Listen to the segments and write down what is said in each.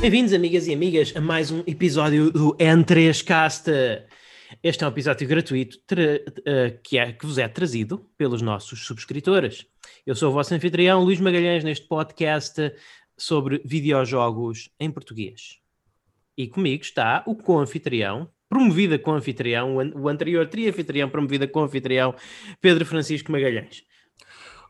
Bem-vindos, amigas e amigas, a mais um episódio do N3Cast. Este é um episódio gratuito uh, que, é, que vos é trazido pelos nossos subscritores. Eu sou o vosso anfitrião, Luís Magalhães, neste podcast sobre videojogos em português. E comigo está o co-anfitrião, promovida com anfitrião, o anterior tri-anfitrião, promovida com anfitrião, Pedro Francisco Magalhães.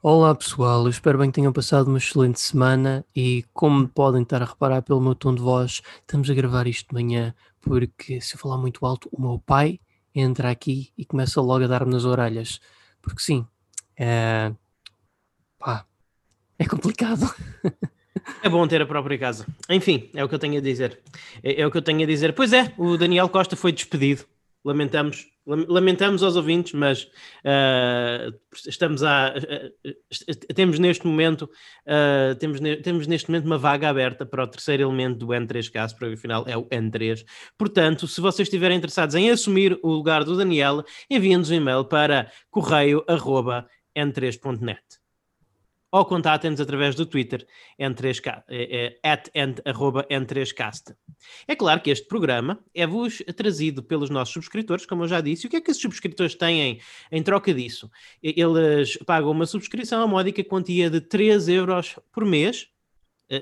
Olá pessoal, eu espero bem que tenham passado uma excelente semana e como podem estar a reparar pelo meu tom de voz, estamos a gravar isto de manhã porque se eu falar muito alto, o meu pai entra aqui e começa logo a dar-me nas orelhas. Porque sim, é... Pá, é complicado. É bom ter a própria casa. Enfim, é o que eu tenho a dizer. É, é o que eu tenho a dizer. Pois é, o Daniel Costa foi despedido. Lamentamos Lamentamos aos ouvintes, mas uh, estamos a. Uh, temos neste momento uh, temos, ne temos neste momento uma vaga aberta para o terceiro elemento do N3K, para o final é o N3. Portanto, se vocês estiverem interessados em assumir o lugar do Daniel, enviem-nos um e-mail para correio.n3.net ou contatem-nos através do Twitter N3K, é, é, at arroba N3Cast. É claro que este programa é-vos trazido pelos nossos subscritores, como eu já disse. O que é que esses subscritores têm em troca disso? Eles pagam uma subscrição a módica quantia de 3 euros por mês, eh,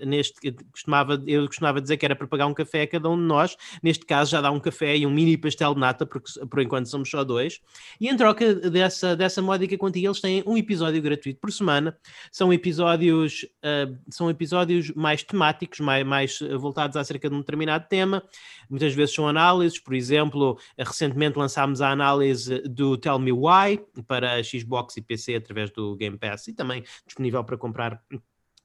neste costumava, eu costumava dizer que era para pagar um café a cada um de nós, neste caso já dá um café e um mini pastel de nata, porque por enquanto somos só dois, e em troca dessa, dessa módica quantia eles têm um episódio gratuito por semana, são episódios, uh, são episódios mais temáticos, mais, mais voltados acerca de um determinado tema, muitas vezes são análises, por exemplo, recentemente lançámos a análise do Tell Me Why para Xbox e PC através do Game Pass e também disponível para comprar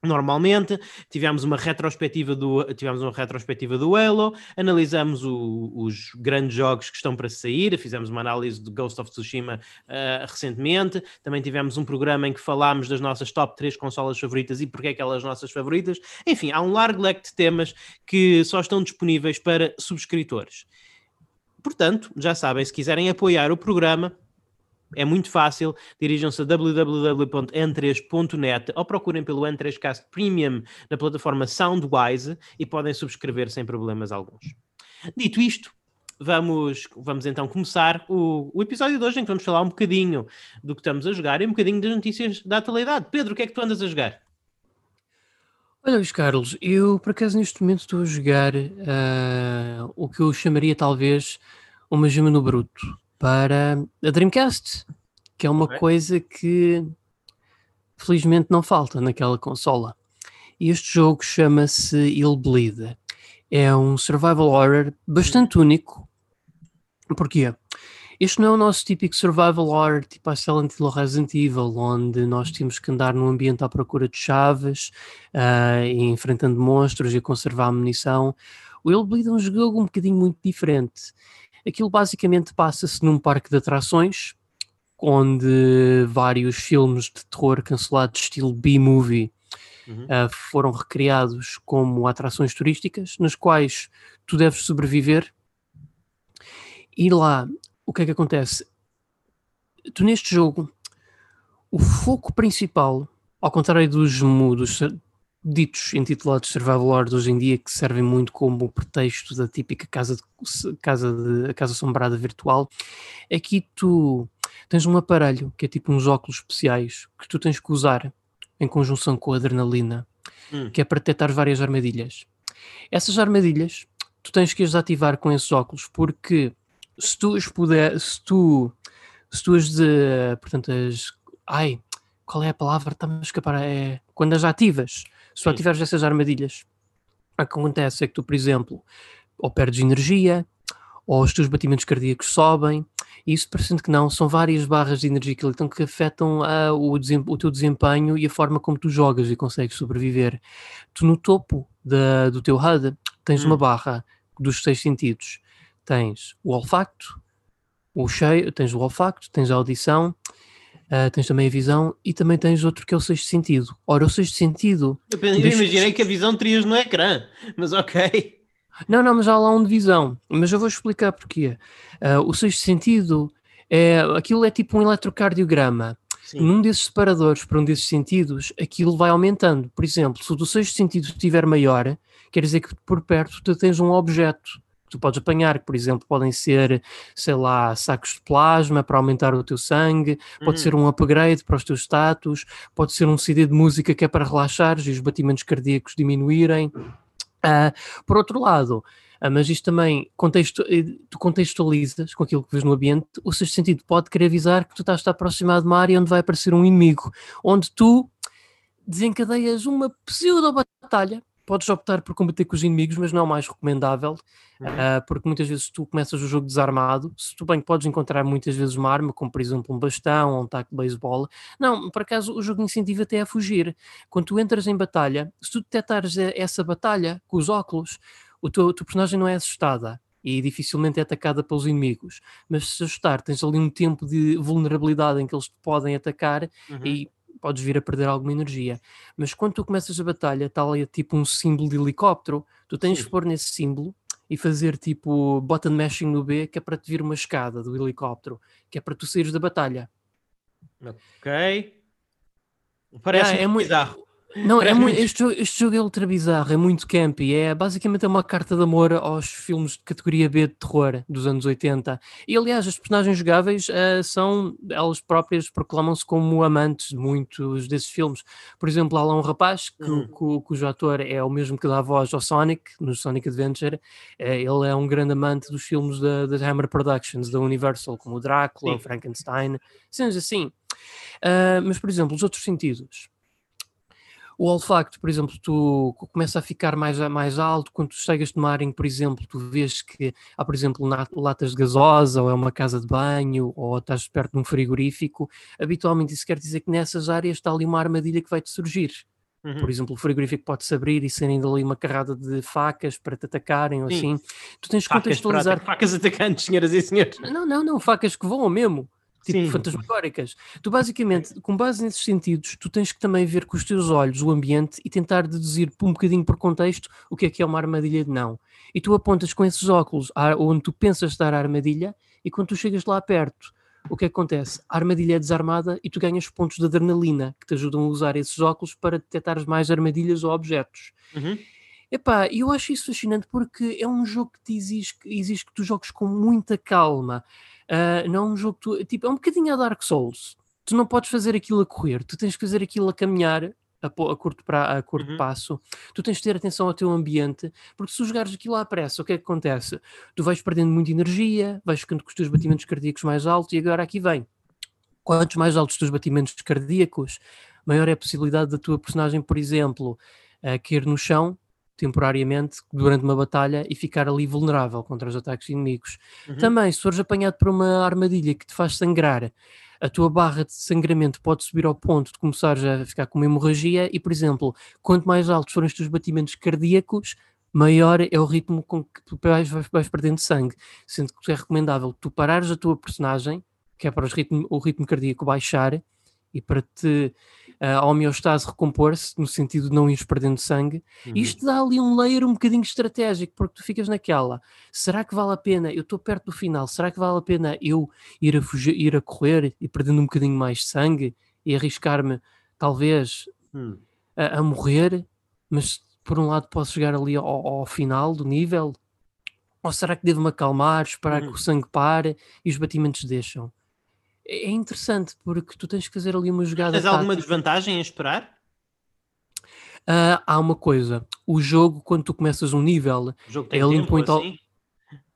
Normalmente tivemos uma retrospectiva do tivemos uma retrospectiva do Halo, analisamos o, os grandes jogos que estão para sair, fizemos uma análise do Ghost of Tsushima uh, recentemente, também tivemos um programa em que falámos das nossas top 3 consolas favoritas e porque é aquelas nossas favoritas. Enfim, há um largo leque de temas que só estão disponíveis para subscritores. Portanto, já sabem, se quiserem apoiar o programa, é muito fácil, dirijam-se a www.n3.net ou procurem pelo N3Cast Premium na plataforma Soundwise e podem subscrever sem problemas alguns. Dito isto, vamos, vamos então começar o, o episódio de hoje em que vamos falar um bocadinho do que estamos a jogar e um bocadinho das notícias da atualidade. Pedro, o que é que tu andas a jogar? Olha, Luís Carlos, eu por acaso neste momento estou a jogar uh, o que eu chamaria talvez uma gema no bruto para a Dreamcast, que é uma okay. coisa que felizmente não falta naquela consola. Este jogo chama-se Il Bleed. É um survival horror bastante único. Porquê? Este não é o nosso típico survival horror, tipo a Silent Hill Resident Evil, onde nós temos que andar num ambiente à procura de chaves, uh, enfrentando monstros e conservar a munição. O Il Bleed é um jogo um bocadinho muito diferente. Aquilo basicamente passa-se num parque de atrações, onde vários filmes de terror cancelados, estilo B-movie, uhum. uh, foram recriados como atrações turísticas, nas quais tu deves sobreviver. E lá, o que é que acontece? Tu neste jogo, o foco principal, ao contrário dos, dos ditos intitulados Survival Horror hoje em dia, que servem muito como pretexto da típica casa, de, casa, de, casa assombrada virtual, aqui é tu tens um aparelho que é tipo uns óculos especiais que tu tens que usar em conjunção com a adrenalina, hum. que é para detectar várias armadilhas. Essas armadilhas tu tens que as ativar com esses óculos, porque se tu as puder, se tu, se tu as de, portanto, as, ai, qual é a palavra? Está-me a escapar, é quando as ativas, se tu tiveres essas armadilhas, o que acontece é que tu, por exemplo, ou perdes energia, ou os teus batimentos cardíacos sobem, e isso parecendo que não, são várias barras de energia que, então, que afetam uh, o, o, teu desempenho e a forma como tu jogas e consegues sobreviver. Tu no topo da, do teu HUD tens hum. uma barra dos seis sentidos. Tens o olfacto, o tens o olfacto, tens a audição, Uh, tens também a visão e também tens outro que é o sexto sentido. Ora, o sexto sentido. Eu, eu imaginei que a visão terias no ecrã, mas ok. Não, não, mas há lá um de visão. Mas eu vou explicar porquê. Uh, o sexto sentido é aquilo é tipo um eletrocardiograma. Sim. num desses separadores para um desses sentidos, aquilo vai aumentando. Por exemplo, se o do sexto sentido estiver maior, quer dizer que por perto tu tens um objeto tu podes apanhar, que por exemplo podem ser, sei lá, sacos de plasma para aumentar o teu sangue, pode ser uhum. um upgrade para os teus status, pode ser um CD de música que é para relaxares e os batimentos cardíacos diminuírem. Uh, por outro lado, uh, mas isto também contexto, eh, tu contextualizas com aquilo que vês no ambiente, o sexto sentido pode querer avisar que tu estás a aproximar de uma área onde vai aparecer um inimigo, onde tu desencadeias uma pseudo-batalha podes optar por combater com os inimigos, mas não é o mais recomendável, uhum. uh, porque muitas vezes tu começas o jogo desarmado, se tu bem podes encontrar muitas vezes uma arma, como por exemplo um bastão ou um taco de beisebol, não, por acaso o jogo incentiva até a fugir. Quando tu entras em batalha, se tu detectares essa batalha com os óculos, o teu, o teu personagem não é assustada, e dificilmente é atacada pelos inimigos. Mas se assustar, tens ali um tempo de vulnerabilidade em que eles te podem atacar uhum. e podes vir a perder alguma energia. Mas quando tu começas a batalha, está ali tipo um símbolo de helicóptero, tu tens Sim. de pôr nesse símbolo e fazer tipo button mashing no B, que é para te vir uma escada do helicóptero, que é para tu saíres da batalha. Ok. Parece ah, é muito bizarro. Não, é muito, este, jogo, este jogo é ultra bizarro, é muito campy, é basicamente uma carta de amor aos filmes de categoria B de terror dos anos 80. E aliás, as personagens jogáveis uh, são, elas próprias proclamam-se como amantes de muitos desses filmes. Por exemplo, há lá um rapaz que, uhum. cu, cujo ator é o mesmo que dá a voz ao Sonic, no Sonic Adventure. Uh, ele é um grande amante dos filmes da, da Hammer Productions, da Universal, como o Drácula, Sim. o Frankenstein, cenas assim. Uh, mas, por exemplo, os outros sentidos o olfacto, por exemplo, tu começa a ficar mais, mais alto quando tu chegas área em, por exemplo, tu vês que há, por exemplo, latas de gasosa, ou é uma casa de banho, ou estás perto de um frigorífico. Habitualmente isso quer dizer que nessas áreas está ali uma armadilha que vai-te surgir. Uhum. Por exemplo, o frigorífico pode-se abrir e serem dali uma carrada de facas para te atacarem ou Sim. assim. Tu tens que facas contextualizar. Facas atacantes, senhoras e senhores. Não, não, não, facas que voam mesmo tipo Sim. fantasmagóricas. Tu basicamente, com base nesses sentidos, tu tens que também ver com os teus olhos o ambiente e tentar deduzir por um bocadinho por contexto o que é que é uma armadilha de não. E tu apontas com esses óculos onde tu pensas estar a armadilha e quando tu chegas lá perto, o que acontece? A armadilha é desarmada e tu ganhas pontos de adrenalina que te ajudam a usar esses óculos para detectar mais armadilhas ou objetos. Uhum. Epá, eu acho isso fascinante porque é um jogo que te exige, exige que tu jogues com muita calma. Uh, não é um jogo, tu, tipo, é um bocadinho a Dark Souls. Tu não podes fazer aquilo a correr, tu tens que fazer aquilo a caminhar a, a curto, pra, a curto uhum. passo. Tu tens de ter atenção ao teu ambiente, porque se jogares aquilo à pressa, o que é que acontece? Tu vais perdendo muita energia, vais ficando com os teus batimentos cardíacos mais altos, e agora aqui vem. Quantos mais altos os teus batimentos cardíacos, maior é a possibilidade da tua personagem, por exemplo, uh, cair no chão temporariamente durante uma batalha e ficar ali vulnerável contra os ataques inimigos. Uhum. Também, se fores apanhado por uma armadilha que te faz sangrar, a tua barra de sangramento pode subir ao ponto de começares a ficar com uma hemorragia e, por exemplo, quanto mais altos forem os teus batimentos cardíacos, maior é o ritmo com que tu vais, vais, vais perdendo sangue, sendo que é recomendável tu parares a tua personagem, que é para ritmo, o ritmo cardíaco baixar e para te a homeostase recompor-se, no sentido de não ires perdendo sangue. Uhum. Isto dá ali um layer um bocadinho estratégico, porque tu ficas naquela, será que vale a pena, eu estou perto do final, será que vale a pena eu ir a, fugir, ir a correr e perdendo um bocadinho mais sangue e arriscar-me, talvez, uhum. a, a, morrer, mas por um lado posso chegar ali ao, ao final do nível, ou será que devo-me acalmar, esperar uhum. que o sangue pare e os batimentos deixam? É interessante porque tu tens que fazer ali uma jogada. Tens alguma desvantagem em esperar? Uh, há uma coisa: o jogo, quando tu começas um nível, ele tempo, impõe tal. Assim?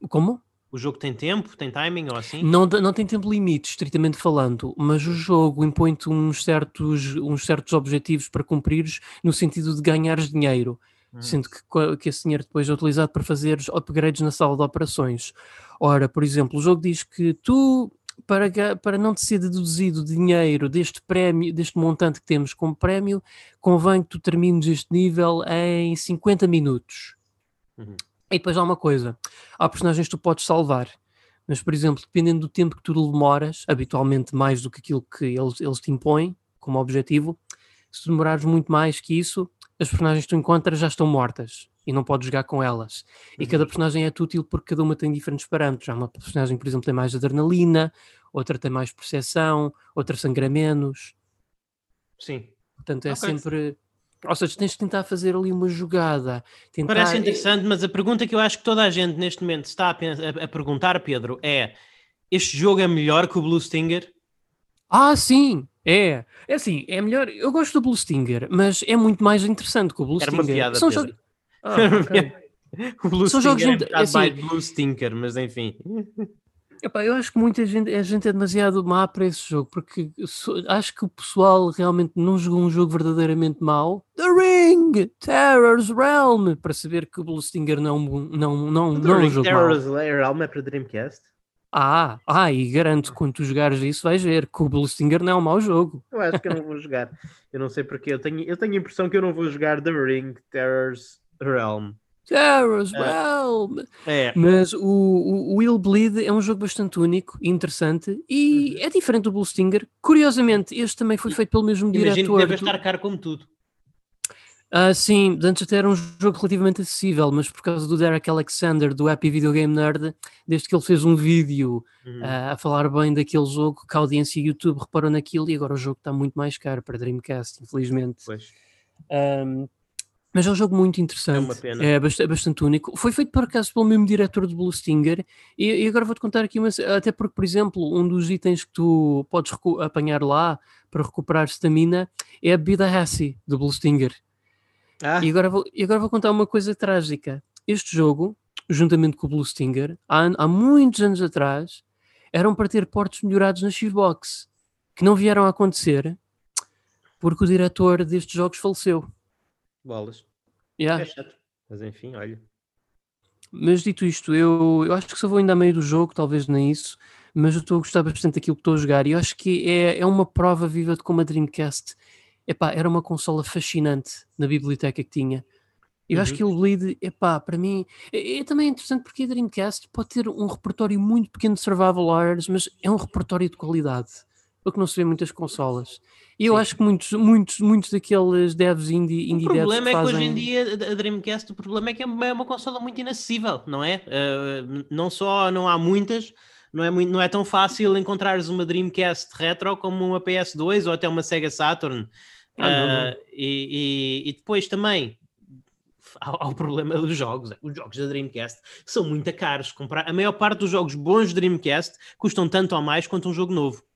Como? O jogo tem tempo, tem timing ou assim? Não, não tem tempo limite, estritamente falando, mas o jogo impõe-te uns certos, uns certos objetivos para cumprires no sentido de ganhares dinheiro, hum. sendo que, que esse dinheiro depois é utilizado para fazer upgrades na sala de operações. Ora, por exemplo, o jogo diz que tu para, para não te ser deduzido dinheiro deste prémio, deste montante que temos como prémio, convém que tu termines este nível em 50 minutos. Uhum. E depois há uma coisa: há personagens que tu podes salvar, mas, por exemplo, dependendo do tempo que tu demoras, habitualmente mais do que aquilo que eles, eles te impõem como objetivo, se demorares muito mais que isso, as personagens que tu encontras já estão mortas e não podes jogar com elas. E cada uhum. personagem é útil porque cada uma tem diferentes parâmetros. Há uma personagem, por exemplo, tem mais adrenalina, outra tem mais percepção, outra sangra menos. Sim. Portanto, é okay. sempre. Ou seja, tens de tentar fazer ali uma jogada. Tentar... Parece interessante, mas a pergunta que eu acho que toda a gente neste momento está a, a, a perguntar, Pedro, é: este jogo é melhor que o Blue Stinger? Ah, sim, é. É assim, é melhor. Eu gosto do Blue Stinger, mas é muito mais interessante que o Blue Era Stinger. Uma piada, São jogos. Ah, okay. o Blue São Stinger jogos é, é assim, Blue Stinker, mas enfim. Epá, eu acho que muita gente, a gente é demasiado má para esse jogo, porque acho que o pessoal realmente não jogou um jogo verdadeiramente mau. The Ring, Terror's Realm, para saber que o Blue Stinger não, não, não, The não Ring, é um jogo Terror's Realm é para Dreamcast? Ah, ah, e garanto quando tu jogares isso vais ver que o Blue Stinger não é um mau jogo. Eu acho que eu não vou jogar. Eu não sei porque. Eu tenho, eu tenho a impressão que eu não vou jogar The Ring, Terror's Realm. Terror's é. Realm. É. Mas o, o, Will Bleed é um jogo bastante único e interessante e uhum. é diferente do Blue Stinger. Curiosamente, este também foi feito pelo mesmo Imagino diretor. Imagino que deve estar caro como tudo. Uh, sim, antes até era um jogo relativamente acessível, mas por causa do Derek Alexander, do Happy Video Game Nerd, desde que ele fez um vídeo uhum. uh, a falar bem daquele jogo, que a audiência YouTube reparou naquilo e agora o jogo está muito mais caro para Dreamcast, infelizmente. Pois. Um, mas é um jogo muito interessante, é, é, bastante, é, bastante, único. Foi feito por acaso pelo mesmo diretor de Blue Stinger, e, e agora vou-te contar aqui uma. Até porque, por exemplo, um dos itens que tu podes apanhar lá para recuperar estamina é a bebida Hassie do Blue Stinger. Ah. E, agora vou, e agora vou contar uma coisa trágica. Este jogo, juntamente com o Blue Stinger, há, há muitos anos atrás, eram para ter portos melhorados na Xbox, que não vieram a acontecer porque o diretor destes jogos faleceu. Bolas. Yeah. É chato. Mas enfim, olha. Mas dito isto, eu, eu acho que só vou ainda a meio do jogo, talvez nem isso, mas eu estou a gostar bastante daquilo que estou a jogar e eu acho que é, é uma prova viva de como a Dreamcast epá, era uma consola fascinante na biblioteca que tinha. Eu uhum. acho que o Bleed, epá, para mim, é, é, também interessante porque a Dreamcast pode ter um repertório muito pequeno de survival horrors, mas é um repertório de qualidade, o que não se vê em muitas consolas. E eu Sim. acho que muitos, muitos, muitos daqueles devs indie, indie O problema é que fazem... hoje em dia a Dreamcast, o problema é que é uma é consola muito inacessível, não é? Uh, não só não há muitas, não é, muito, não é tão fácil encontrares uma Dreamcast retro como uma PS2 ou até uma Sega Saturn. Ah, não, não. Uh, e, e, e, depois também há, há, o problema dos jogos. Os jogos da Dreamcast são muito caros. Comprar, a maior parte dos jogos bons de Dreamcast custam tanto ou mais quanto um jogo novo.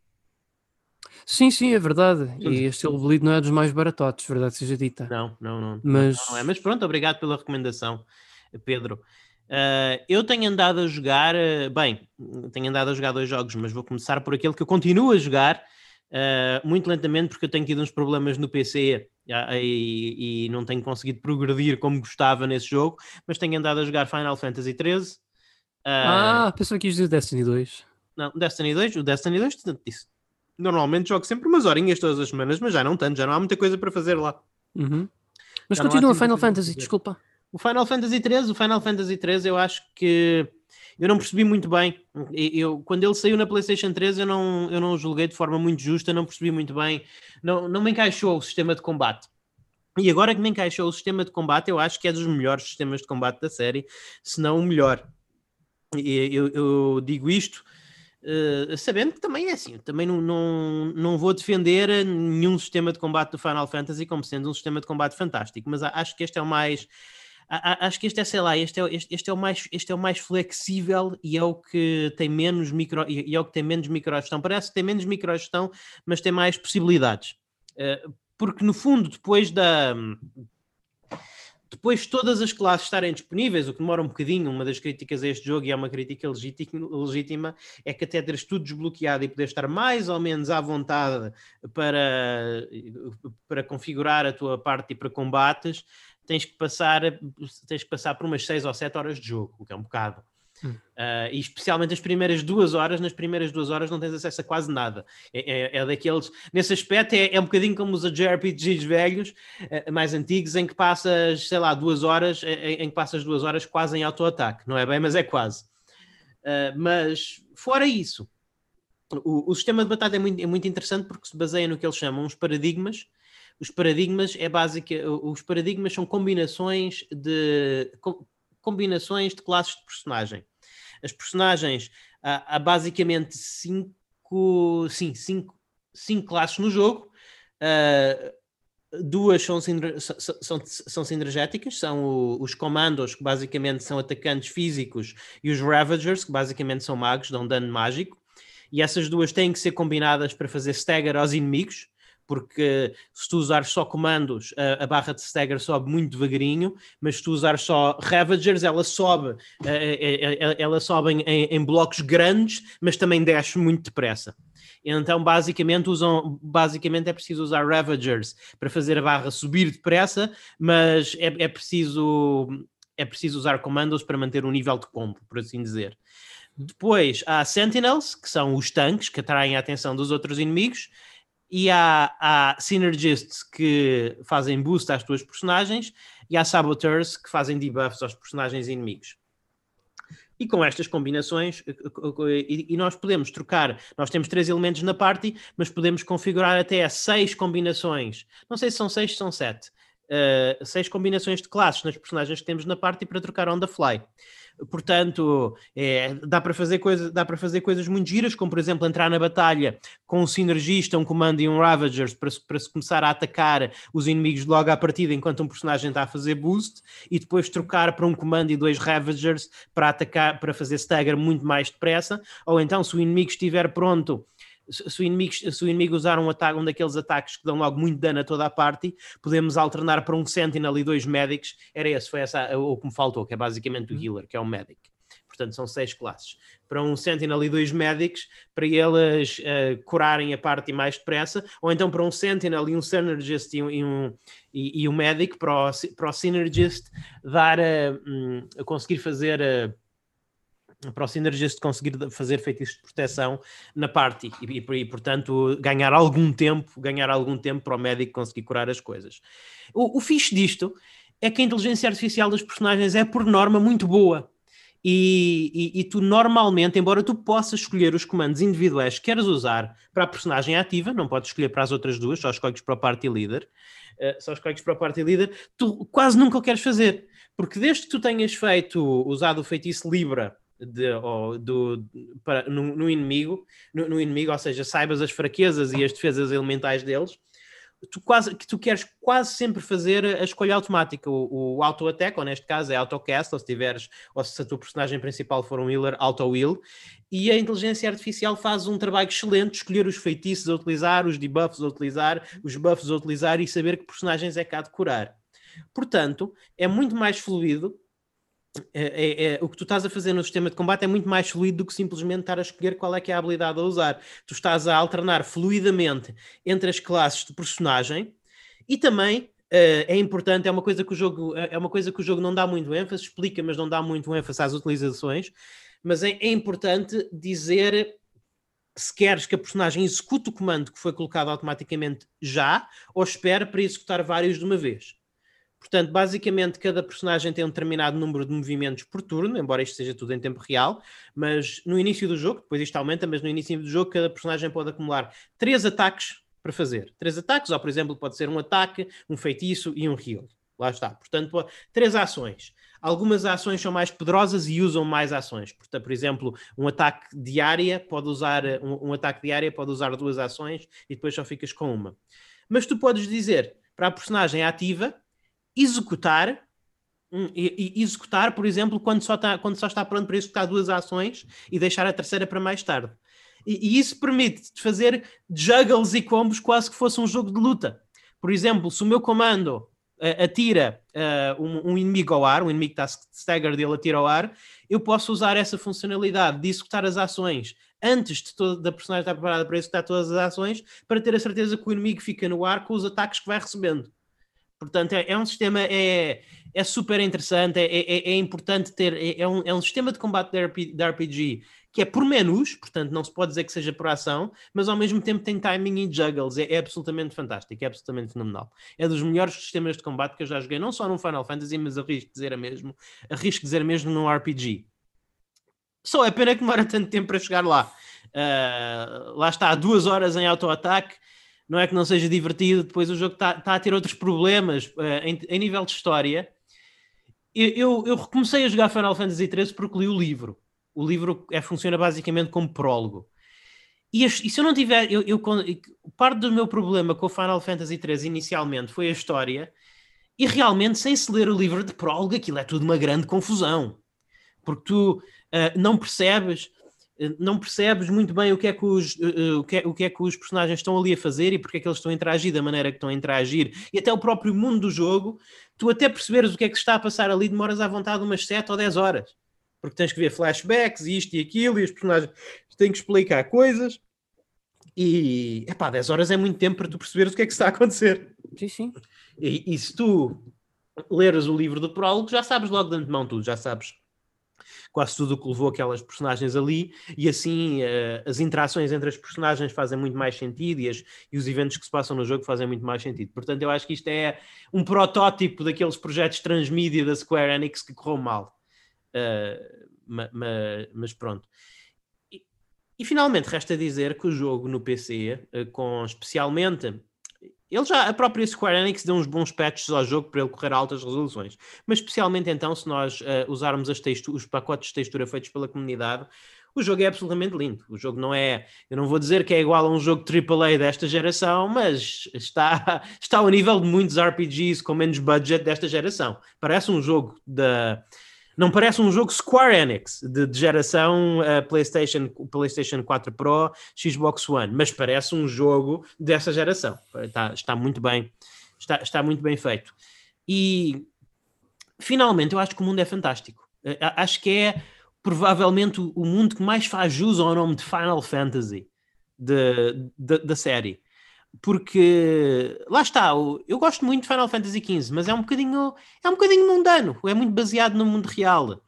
Sim, sim, é verdade. E este Bleed não é dos mais baratotes, verdade seja dita. Não, não, não. Mas, não, não é. Mas pronto, obrigado pela recomendação, Pedro. Uh, eu tenho andado a jogar, uh, bem, tenho andado a jogar dois jogos, mas vou começar por aquele que eu continuo a jogar uh, muito lentamente, porque eu tenho tido uns problemas no PC e, e, não tenho conseguido progredir como gostava nesse jogo, mas tenho andado a jogar Final Fantasy XIII. ah, pensava que ias dizer Destiny 2. Não, Destiny 2, o Destiny 2 disse normalmente jogo sempre umas horinhas todas as semanas, mas já não tanto, já não há muita coisa para fazer lá. Uhum. Mas já continua Final Fantasy, desculpa. O Final Fantasy 13, o Final Fantasy 13 eu acho que eu não percebi muito bem. Eu, quando ele saiu na PlayStation 3, eu não, eu não o julguei de forma muito justa, não percebi muito bem, não, não me encaixou o sistema de combate. E agora que me encaixou o sistema de combate, eu acho que é dos melhores sistemas de combate da série, se não o melhor. E eu, eu digo isto Uh, sabendo que também é assim, também não, não, não vou defender nenhum sistema de combate do Final Fantasy como sendo um sistema de combate fantástico, mas acho que este é o mais acho que este é, sei lá, este é, este, este, é o mais, este é o mais flexível e é o que tem menos micro e é o que tem menos microgestão. Parece que tem menos microgestão, mas tem mais possibilidades. Uh, porque no fundo, depois da depois todas as classes estarem disponíveis, o que demora um bocadinho, uma das críticas a este jogo, e é uma crítica legítima, é que até teres tudo desbloqueado e poderes estar mais ou menos à vontade para, para configurar a tua parte e para combates, tens que passar, tens que passar por umas 6 ou 7 horas de jogo, o que é um bocado. Uh, e especialmente as primeiras duas horas, nas primeiras duas horas não tens acesso a quase nada. É, é, é daqueles, nesse aspecto, é, é, um bocadinho como os JRPGs velhos, uh, mais antigos, em que passas, sei lá, duas horas, em, em que passas duas horas quase em auto-ataque. Não é bem, mas é quase. Uh, mas fora isso, o, o, sistema de batalha é muito, é muito interessante porque se baseia no que eles chamam os paradigmas. Os paradigmas é básica, os paradigmas são combinações de combinações de classes de personagem. As personagens, há, há basicamente cinco sim, cinco, cinco classes no jogo. Uh, duas são, são, são sinergéticas, são o, os comandos, que basicamente são atacantes físicos, e os Ravagers, que basicamente são magos, dão dano mágico. E essas duas têm que ser combinadas para fazer stagger aos inimigos porque se tu usares só comandos, a, a, barra de stagger sobe muito devagarinho, mas se tu usares só Ravagers, ela sobe, ela sobe em, em, blocos grandes, mas também desce muito depressa. Então, basicamente, usam, basicamente é preciso usar Ravagers para fazer a barra subir depressa, mas é, é preciso é preciso usar comandos para manter um nível de combo, por assim dizer. Depois há Sentinels, que são os tanques que atraem a atenção dos outros inimigos, e há, há synergists que fazem boost às tuas personagens e há saboteurs que fazem debuffs aos personagens inimigos. E com estas combinações, eh, eh, e nós podemos trocar, nós temos três elementos na party, mas podemos configurar até seis combinações. Não sei se são seis, são sete. Uh, seis combinações de classes nas personagens que temos na party para trocar on the fly. Portanto, é, dá, para fazer coisa, dá para fazer coisas muito giras, como por exemplo entrar na batalha com um sinergista, um comando e um Ravagers para, para se começar a atacar os inimigos logo à partida enquanto um personagem está a fazer boost e depois trocar para um comando e dois Ravagers para atacar, para fazer stagger muito mais depressa, ou então se o inimigo estiver pronto se o, inimigo, se o inimigo usar um, ataque, um daqueles ataques que dão logo muito dano a toda a party, podemos alternar para um Sentinel e dois Medics. Era esse, foi essa o que me faltou, que é basicamente o uhum. Healer, que é um Medic. Portanto, são seis classes. Para um Sentinel e dois Medics, para eles uh, curarem a party mais depressa, ou então para um Sentinel e um Synergist e um, e um, e, e um Medic, para o, para o Synergist dar a, um, a conseguir fazer. Uh, para o Synergist conseguir fazer feitiços de proteção na party e, e, e, portanto ganhar algum tempo, ganhar algum tempo para o médico conseguir curar as coisas. O, o fixe disto é que a inteligência artificial dos personagens é por norma muito boa. E, e, e, tu normalmente, embora tu possas escolher os comandos individuais que queres usar para a personagem ativa, não podes escolher para as outras duas, só escolhes para o party leader, uh, só escolhes para o party leader, tu quase nunca o queres fazer. Porque desde que tu tenhas feito, usado o feitiço Libra de, ou, do, para, no, no inimigo, no, no, inimigo, ou seja, saibas as fraquezas e as defesas elementais deles, tu quase que tu queres quase sempre fazer a escolha automática, o, o auto-attack, ou neste caso é auto-cast, ou se tiveres, ou se a tua personagem principal for um healer, auto-heal, e a inteligência artificial faz um trabalho excelente de escolher os feitiços a utilizar, os debuffs a utilizar, os buffs a utilizar e saber que personagens é que há de curar. Portanto, é muito mais fluido é, é, é, o que tu estás a fazer no sistema de combate é muito mais fluido do que simplesmente estar a escolher qual é que é a habilidade a usar. Tu estás a alternar fluidamente entre as classes de personagem e também uh, é importante, é uma coisa que o jogo é uma coisa que o jogo não dá muito ênfase, explica, mas não dá muito ênfase às utilizações, mas é, é importante dizer se queres que a personagem execute o comando que foi colocado automaticamente já, ou espera para executar vários de uma vez. Portanto, basicamente, cada personagem tem um determinado número de movimentos por turno, embora isto seja tudo em tempo real, mas no início do jogo, depois isto aumenta, mas no início do jogo, cada personagem pode acumular três ataques para fazer. Três ataques, ou por exemplo, pode ser um ataque, um feitiço e um heal. Lá está. Portanto, três ações. Algumas ações são mais poderosas e usam mais ações. Portanto, por exemplo, um ataque de área pode usar um, um ataque de área pode usar duas ações e depois só ficas com uma. Mas tu podes dizer para a personagem ativa executar hum, e, e, executar, por exemplo, quando só, está, quando só está pronto para executar duas ações e deixar a terceira para mais tarde. E, e isso permite fazer juggles e combos quase que fosse um jogo de luta. Por exemplo, se o meu comando uh, atira uh, um, um, inimigo ao ar, um inimigo que está stagger dele atira ao ar, eu posso usar essa funcionalidade de executar as ações antes de toda, da personagem estar preparada para executar todas as ações, para ter a certeza que o inimigo fica no ar com os ataques que vai recebendo. Portanto, é, é um sistema é, é super interessante, é, é, é importante ter. É, é, um, é um sistema de combate de RPG, que é por menus, portanto, não se pode dizer que seja por ação, mas ao mesmo tempo tem timing e juggles. É, é absolutamente fantástico, é absolutamente fenomenal. É dos melhores sistemas de combate que eu já joguei, não só no Final Fantasy, mas arrisco dizer a mesmo, arrisco dizer mesmo num RPG. Só é pena que demora tanto tempo para chegar lá. Uh, lá está, duas horas em auto-ataque não é que não seja divertido, depois o jogo está tá a ter outros problemas uh, em, em, nível de história. Eu, eu, eu, recomecei a jogar Final Fantasy XIII porque li o livro. O livro é, funciona basicamente como prólogo. e, e, se eu não tiver, eu, eu, parte do meu problema com o Final Fantasy III inicialmente foi a história, e realmente, sem se ler o livro de prólogo, aquilo é tudo uma grande confusão, porque tu uh, não percebes. Uh, não percebes muito bem o que, é que os, uh, o, que é, o que é que os personagens estão ali a fazer e porque é que eles estão a interagir da maneira que estão a interagir, e até o próprio mundo do jogo, tu até perceberes o que é que está a passar ali, demoras à vontade umas 7 ou 10 horas porque tens que ver flashbacks e isto e aquilo, e os personagens têm que explicar coisas. E, epá, 10 horas é muito tempo para tu perceberes o que é que está a acontecer. Sim, sim. E, e se tu leres o livro do prólogo, já sabes logo de antemão tudo, já sabes quase tudo o que levou aquelas personagens ali, e assim uh, as interações entre as personagens fazem muito mais sentido e, as, e, os eventos que se passam no jogo fazem muito mais sentido. Portanto, eu acho que isto é um protótipo daqueles projetos transmídia da Square Enix que correu mal. Uh, ma, ma, mas pronto. E, e, finalmente resta dizer que o jogo no PC, uh, com especialmente. Ele já, a própria Square Enix deu uns bons patches ao jogo para ele correr a altas resoluções, mas especialmente então, se nós uh, usarmos os pacotes de textura feitos pela comunidade, o jogo é absolutamente lindo. O jogo não é, eu não vou dizer que é igual a um jogo AAA desta geração, mas está, está ao nível de muitos RPGs com menos budget desta geração. Parece um jogo da não parece um jogo Square Enix de, de geração uh, PlayStation, PlayStation 4 Pro, Xbox One, mas parece um jogo dessa geração. Está, está muito bem, está, está muito bem feito. E finalmente eu acho que o mundo é fantástico. Uh, acho que é provavelmente o, mundo que mais faz jus ao nome de Final Fantasy da série porque lá está, eu gosto muito de Final Fantasy XV, mas é um bocadinho, é um bocadinho mundano, é muito baseado no mundo real.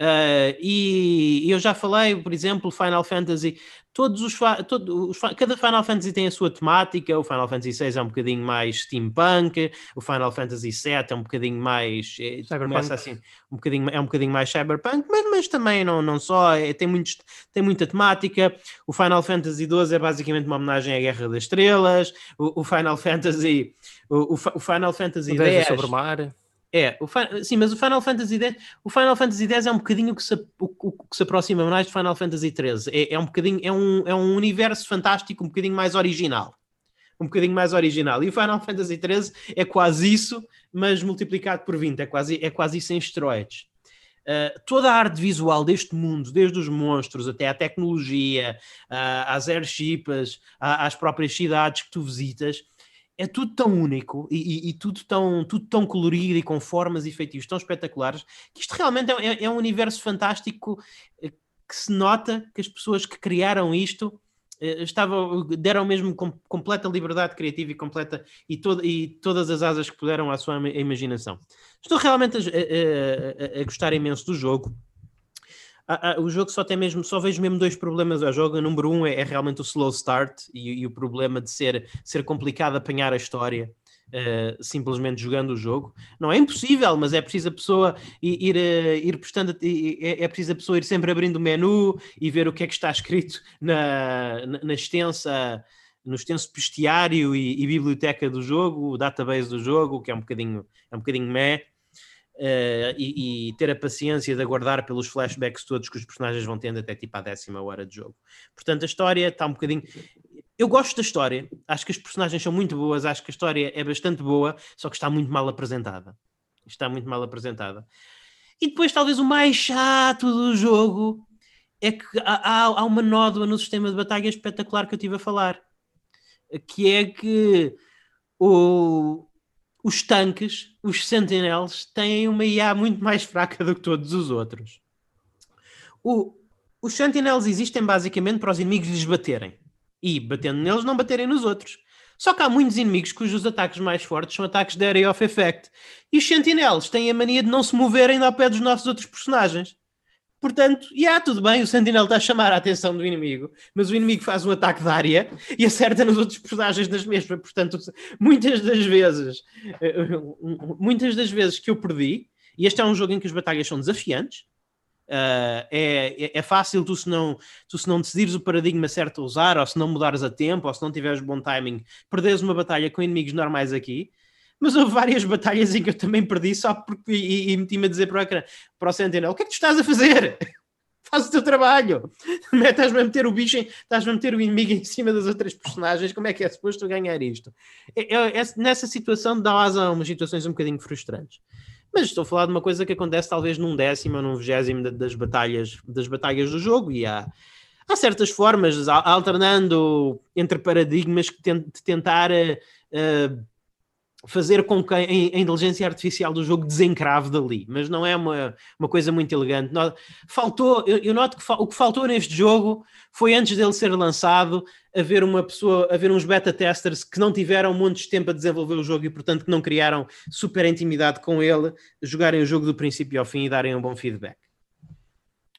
Uh, e, e, eu já falei, por exemplo, Final Fantasy, todos os, todo, os, cada Final Fantasy tem a sua temática. O Final Fantasy VI é um bocadinho mais steampunk, o Final Fantasy VII é um bocadinho mais é, começa assim, um bocadinho, é um bocadinho mais cyberpunk, mas, mas também não, não só, é, tem, muitos, tem muita temática. O Final Fantasy XII é basicamente uma homenagem à Guerra das Estrelas. O, o Final Fantasy, o, o Final Fantasy X sobre o mar. É, o, sim, mas o Final Fantasy X, o Final Fantasy X é um bocadinho que se, o, o que se aproxima mais do Final Fantasy XIII. É, é, um bocadinho, é um, é um universo fantástico um bocadinho mais original. Um bocadinho mais original. E o Final Fantasy XIII é quase isso, mas multiplicado por 20. É quase, é quase isso em esteroides. Uh, toda a arte visual deste mundo, desde os monstros até a tecnologia, uh, às airships, às próprias cidades que tu visitas, é tudo tão único e, e, e, tudo, tão, tudo tão colorido e com formas e feitiços tão espetaculares que isto realmente é, é, é, um universo fantástico eh, que se nota que as pessoas que criaram isto eh, estavam, deram mesmo com, completa liberdade criativa e completa e, todo, e todas as asas que puderam à sua imaginação. Estou realmente a, a, a, a gostar imenso do jogo ah, ah, o jogo só tem mesmo, só vejo mesmo dois problemas ao jogo. O número um é, é realmente o slow start e, e, o problema de ser, ser complicado apanhar a história. Uh, simplesmente jogando o jogo. Não é impossível, mas é preciso a pessoa ir, ir, ir prestando, é, é preciso a pessoa ir sempre abrindo o menu e ver o que é que está escrito na, na, na extensa, no extenso bestiário e, e, biblioteca do jogo, o database do jogo, que é um bocadinho, é um bocadinho meh. Uh, e, e, ter a paciência de aguardar pelos flashbacks todos que os personagens vão tendo até tipo à décima hora de jogo. Portanto, a história está um bocadinho. Eu gosto da história, acho que as personagens são muito boas, acho que a história é bastante boa, só que está muito mal apresentada. Está muito mal apresentada. E depois, talvez o mais chato do jogo é que há, há uma nódoa no sistema de batalha espetacular que eu estive a falar, que é que o, os tanques, os Sentinels, têm uma IA muito mais fraca do que todos os outros. O, os Sentinels existem basicamente para os inimigos lhes baterem. E, batendo neles, não baterem nos outros. Só que há muitos inimigos cujos ataques mais fortes são ataques de Area of Effect. E os Sentinels têm a mania de não se moverem ao pé dos nossos outros personagens. Portanto, e yeah, tudo bem, o Sentinel está a chamar a atenção do inimigo, mas o inimigo faz um ataque de área e acerta nos outros personagens das mesmas. Portanto, muitas das vezes, eh, muitas das vezes que eu perdi, e este é um jogo em que as batalhas são desafiantes, Uh, é, é, fácil tu se, não, tu se não decidires o paradigma certo a usar, ou se não mudares a tempo, ou se não tiveres bom timing, perderes uma batalha com inimigos normais aqui mas houve várias batalhas em que eu também perdi só porque e, e meti-me a dizer para o ecrã, para o Sentinel, o que é que tu estás a fazer? faz o teu trabalho. Estás-me a meter o bicho, estás-me a meter o inimigo em cima das outras personagens, como é que é suposto ganhar isto? É, é, é, nessa situação dá asa a umas situações um bocadinho frustrantes. Mas estou a falar de uma coisa que acontece talvez num décimo ou num vigésimo das batalhas, das batalhas do jogo e há, há certas formas, alternando entre paradigmas que tentar uh, fazer com que a, inteligência artificial do jogo desencrave dali, mas não é uma, uma coisa muito elegante. Faltou, eu, eu noto que o que faltou neste jogo foi antes dele ser lançado haver uma pessoa, haver uns beta testers que não tiveram muitos tempo a desenvolver o jogo e portanto que não criaram super intimidade com ele, jogarem o jogo do princípio ao fim e darem um bom feedback.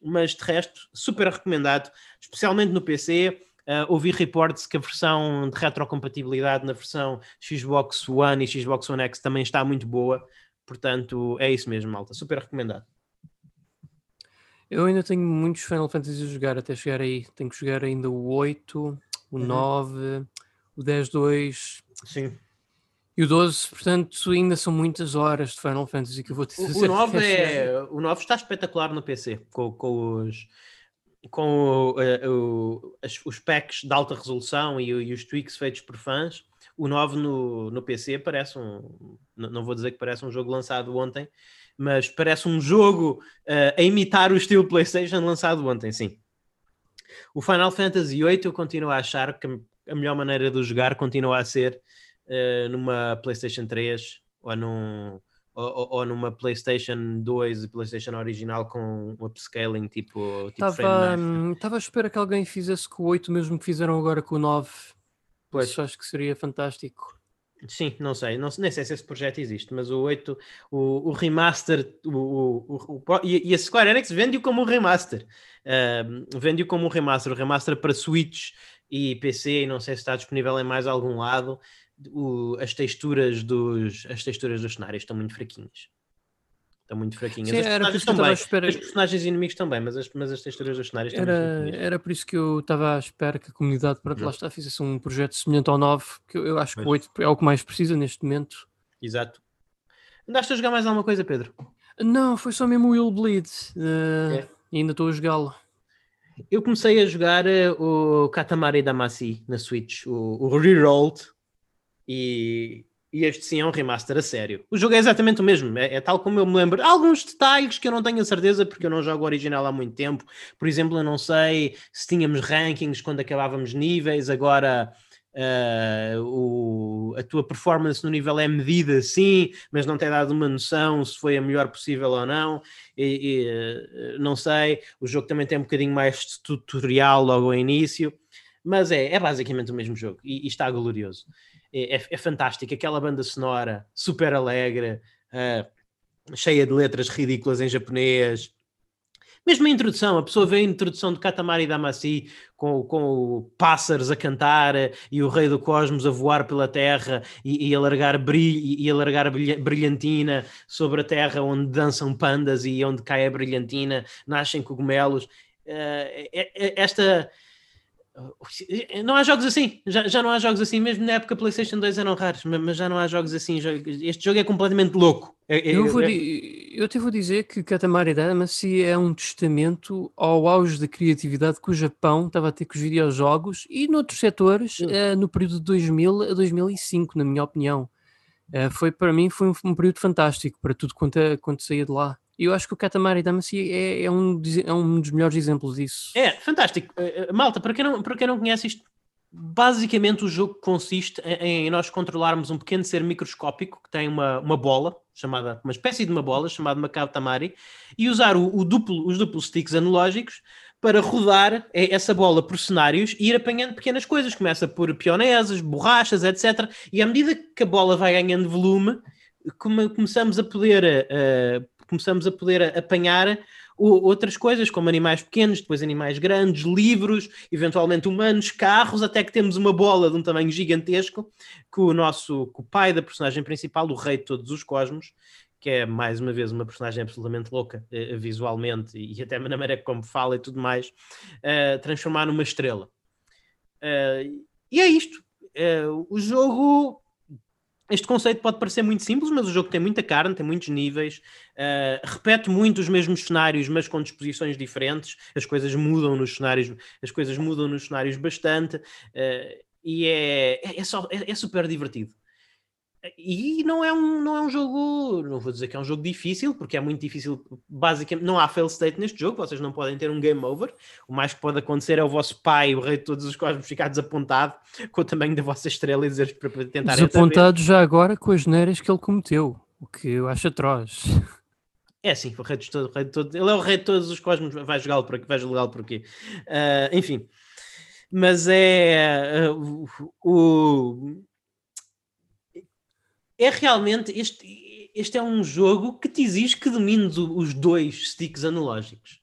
Mas de resto, super recomendado, especialmente no PC Uh, ouvi reportes que a versão de retrocompatibilidade na versão Xbox One e Xbox One X também está muito boa. Portanto, é isso mesmo, malta. Super recomendado. Eu ainda tenho muitos Final Fantasy a jogar até chegar aí. Tenho que jogar ainda o 8, o uhum. 9, o 10-2. Sim. E o 12, portanto, ainda são muitas horas de Final Fantasy que eu vou ter o, o 9 é, O 9 está espetacular no PC, com, com os com o, eh, o, os packs de alta resolução e, e, os tweaks feitos por fãs, o 9 no, no PC parece um. Não vou dizer que parece um jogo lançado ontem, mas parece um jogo uh, a imitar o estilo PlayStation lançado ontem, sim. O Final Fantasy VIII eu continuo a achar que a melhor maneira de jogar continua a ser uh, numa PlayStation 3 ou num ou, ou, numa PlayStation 2 e PlayStation original com um upscaling tipo. Estava tipo à espera que alguém fizesse com o 8, mesmo que fizeram agora com o 9. Pois. Isso acho que seria fantástico. Sim, não sei, não, nem sei se esse projeto existe, mas o 8, o, o remaster, o, o, o, e, a Square Enix vende-o como um remaster. Uh, vende-o como um remaster, o remaster para Switch e PC, e não sei se está disponível em mais algum lado o, as texturas dos as texturas dos cenários estão muito fraquinhas. Estão muito fraquinhas. Sim, as, personagens também, espera... as personagens inimigos também, mas as, mas as texturas dos cenários estão era, muito Era por isso que eu estava à espera que a comunidade para lá está fizesse um projeto semelhante ao 9, que eu, eu acho pois. que o 8 é o que mais precisa neste momento. Exato. Andaste a jogar mais alguma coisa, Pedro? Não, foi só mesmo o Will Bleed. Uh, é. ainda estou a jogá-lo. Eu comecei a jogar uh, o Katamari Damacy na Switch, o, o Rerolled, e, e este sim é um remaster a sério. O jogo é exatamente o mesmo, é, é, tal como eu me lembro. Há alguns detalhes que eu não tenho a certeza porque eu não jogo o original há muito tempo. Por exemplo, eu não sei se tínhamos rankings quando acabávamos níveis, agora uh, o, a tua performance no nível é medida sim, mas não tem dado uma noção se foi a melhor possível ou não. E, e, uh, não sei. O jogo também tem um bocadinho mais tutorial logo ao início. Mas é, é basicamente o mesmo jogo e, e está glorioso é, é, é fantástico. Aquela banda sonora super alegre, uh, cheia de letras ridículas em japonês. Mesmo a introdução, a pessoa vê a introdução de Katamari Damacy com, com pássaros a cantar e o rei do cosmos a voar pela terra e, e brilho e brilhantina sobre a terra onde dançam pandas e onde cai a brilhantina, nascem cogumelos. Uh, esta não há jogos assim, já, já não há jogos assim, mesmo na época PlayStation 2 eram raros, mas já não há jogos assim. Este jogo é completamente louco. É, é, eu, vou, é... eu te vou dizer que Katamari Damacy é um testamento ao auge da criatividade que o Japão estava a ter com os videojogos e noutros setores uh, no período de 2000 a 2005, na minha opinião. Uh, foi para mim foi um, um, período fantástico para tudo quanto, quanto saía de lá. E eu acho que o Katamari Damacy é, é, um, é um dos melhores exemplos disso. É, fantástico. Uh, malta, para quem, não, para quem não conhece isto, basicamente o jogo consiste em, em, nós controlarmos um pequeno ser microscópico que tem uma, uma bola, chamada, uma espécie de uma bola, chamada Katamari, e usar o, o duplo, os duplos sticks analógicos para rodar essa bola por cenários e ir apanhando pequenas coisas. Começa por pionesas, borrachas, etc. E à medida que a bola vai ganhando volume, começamos a poder uh, começamos a poder apanhar outras coisas, como animais pequenos, depois animais grandes, livros, eventualmente humanos, carros, até que temos uma bola de um tamanho gigantesco que o nosso que o pai da personagem principal, o rei de todos os cosmos, que é mais uma vez uma personagem absolutamente louca eh, visualmente e até na maneira como fala e tudo mais, uh, transformar numa estrela. Uh, e é isto. O jogo este conceito pode parecer muito simples, mas o jogo tem muita carne, tem muitos níveis, uh, repete muito os mesmos cenários, mas com disposições diferentes. As coisas mudam nos cenários, as coisas mudam nos cenários bastante, uh, e é, é, é, só, é, é super divertido. E não é, um, não é um jogo, não vou dizer que é um jogo difícil, porque é muito difícil, basicamente, não há fail state neste jogo, vocês não podem ter um game over, o mais que pode acontecer é o vosso pai, o rei de todos os cosmos, ficar desapontado com o tamanho da vossa estrela e dizer para tentar... Desapontado já agora com as neiras que ele cometeu, o que eu acho atroz. É sim, o rei de, todo, o rei de todo, ele é o rei de todos os cosmos, vai jogá-lo por aqui, vai jogá-lo por aqui. Uh, enfim, mas é uh, o é realmente este, este é um jogo que te exige que domines os dois sticks analógicos.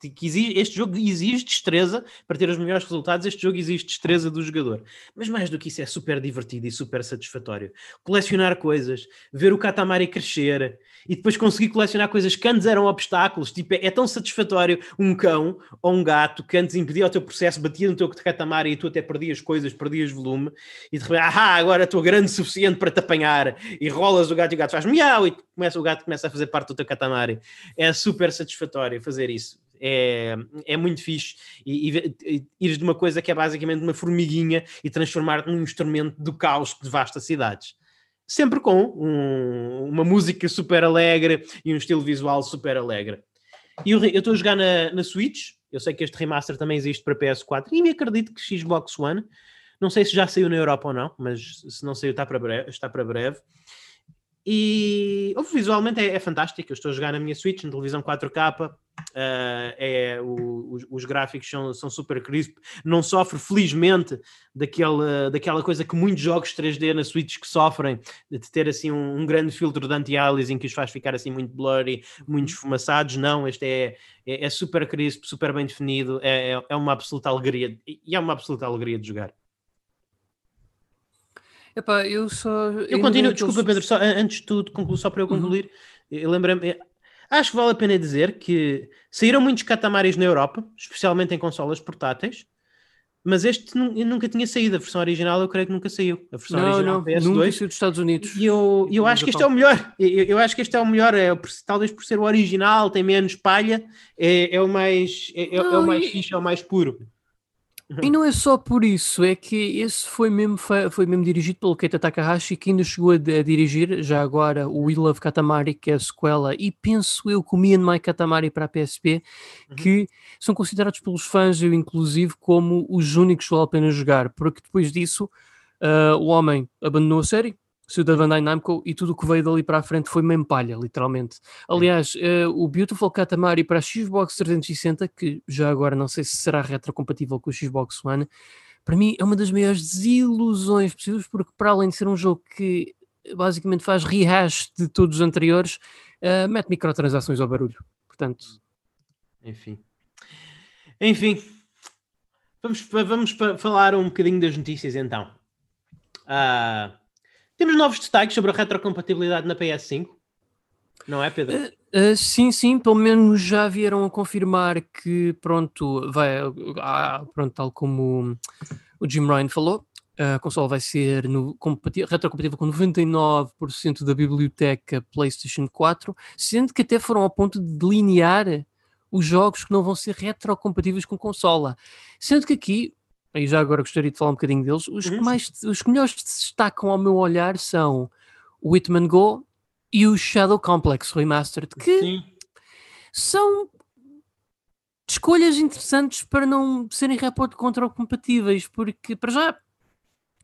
Que, que exige, este jogo exige destreza para ter os melhores resultados. Este jogo exige destreza do jogador. Mas mais do que isso, é super divertido e super satisfatório. Colecionar coisas, ver o Katamari crescer, e depois conseguir colecionar coisas que antes eram obstáculos. Tipo, é, é, tão satisfatório um cão ou um gato que antes impedia o teu processo, batia no teu catamar e tu até perdias coisas, perdias volume, e de repente, ah, agora estou grande o suficiente para te apanhar, e rolas o gato e o gato faz miau, e começa, o gato começa a fazer parte do teu catamari. É super satisfatório fazer isso. É, é muito fixe e, e, e ires de uma coisa que é basicamente uma formiguinha e transformar-te num instrumento do caos que devasta cidades sempre com um, uma música super alegre e um estilo visual super alegre. E eu estou a jogar na, na Switch, eu sei que este remaster também existe para PS4 e me acredito que Xbox One, não sei se já saiu na Europa ou não, mas se não saiu está para breve. Está para breve. E visualmente é, é, fantástico. Eu estou a jogar na minha Switch, na televisão 4K. Uh, é, o, os, os, gráficos são, são super crisp. Não sofre, felizmente, daquela, daquela coisa que muitos jogos 3D na Switch que sofrem, de ter assim um, um grande filtro de anti-aliasing que os faz ficar assim muito blurry, muito esfumaçados. Não, este é, é, é super crisp, super bem definido. É, é, é uma absoluta alegria. E é uma absoluta alegria de jogar. Epá, eu só. Eu continuo, desculpa, Pedro, só, antes de tudo, concluo, só para eu uhum. concluir, uhum. eu lembrei-me. Acho que vale a pena dizer que saíram muitos catamares na Europa, especialmente em consolas portáteis, mas este nunca tinha saído. A versão original eu creio que nunca saiu. A versão não, original não, PS2. Nunca saiu dos Estados Unidos. E eu, eu acho que este é o melhor. Eu, eu acho que este é o melhor. É, talvez por ser o original, tem menos palha, é, é o mais, é, não, é o mais fixe, é o mais puro. E não é só por isso, é que esse foi mesmo, foi mesmo dirigido pelo Keita Takahashi, que ainda chegou a, a, dirigir já agora o We Love Katamari, que é a sequela, e penso eu que o Me and My Katamari para a PSP, uhum. que são considerados pelos fãs, eu inclusive, como os únicos que vale a pena jogar, porque depois disso uh, o homem abandonou a série, saiu da Bandai Namco e tudo o que veio dali para a frente foi mesmo palha, literalmente. Aliás, uh, o Beautiful Katamari para a Xbox 360, que já agora não sei se será retrocompatível com o Xbox One, para mim é uma das maiores desilusões possíveis, porque para além de ser um jogo que basicamente faz rehash de todos os anteriores, uh, mete microtransações ao barulho. Portanto, enfim. Enfim, vamos, vamos falar um bocadinho das notícias então. Uh, temos novos destaques sobre a retrocompatibilidade na PS5? Não é, Pedro? Uh, uh, sim, sim, pelo menos já vieram a confirmar que, pronto, vai, uh, pronto, tal como o Jim Ryan falou, a console vai ser no, retrocompatível com 99% da biblioteca PlayStation 4, sendo que até foram ao ponto de delinear os jogos que não vão ser retrocompatíveis com consola. Sendo que aqui e já agora gostaria de falar um bocadinho deles. Os que, uhum. mais, os que melhores se destacam ao meu olhar são o Whitman Go e o Shadow Complex Remastered, que Sim. são escolhas interessantes para não serem report compatíveis, porque para já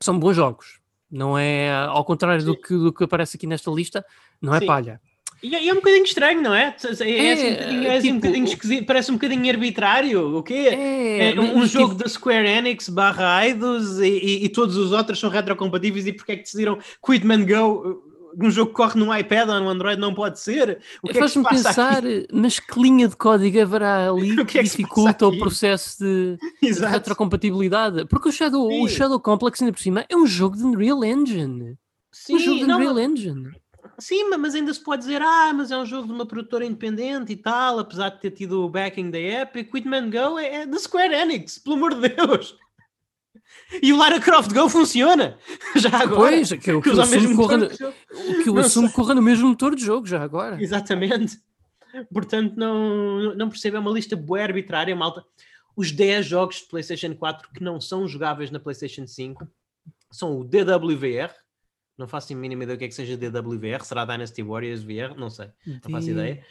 são bons jogos. Não é ao contrário do que, do que aparece aqui nesta lista, não é Sim. palha. E é, é um bocadinho estranho, não é? É, é, é, assim um, bocadinho, é assim tipo, um bocadinho esquisito, parece um bocadinho arbitrário. O quê? É, é um, um jogo tipo... da Square Enix barra Eidos e, e, e, todos os outros são retrocompatíveis e porque é que decidiram Quitman Go um jogo que corre no iPad ou no Android não pode ser? O que Faz-me é pensar, aqui? mas que linha de código haverá ali que, que, é que dificulta o processo de, de, retrocompatibilidade? Porque o Shadow, o Shadow Complex, ainda por cima, é um jogo de Unreal Engine. Sim, um jogo de Unreal não, Engine. Sim, mas ainda se pode dizer, ah, mas é um jogo de uma produtora independente e tal, apesar de ter tido o backing da Epic. Quitman Go é, é da Square Enix, pelo amor de Deus. E o Lara Croft Go funciona! Já agora. Pois, que, o que, o assumo corra no, o que eu assumo corra no mesmo motor de jogo, já agora. Exatamente. Portanto, não, não percebo, é uma lista boa arbitrária, malta. Os 10 jogos de PlayStation 4 que não são jogáveis na PlayStation 5 são o DWVR, não faço a mínima ideia do que é que seja DWVR, será Dynasty Warriors VR, não sei, não faço ideia.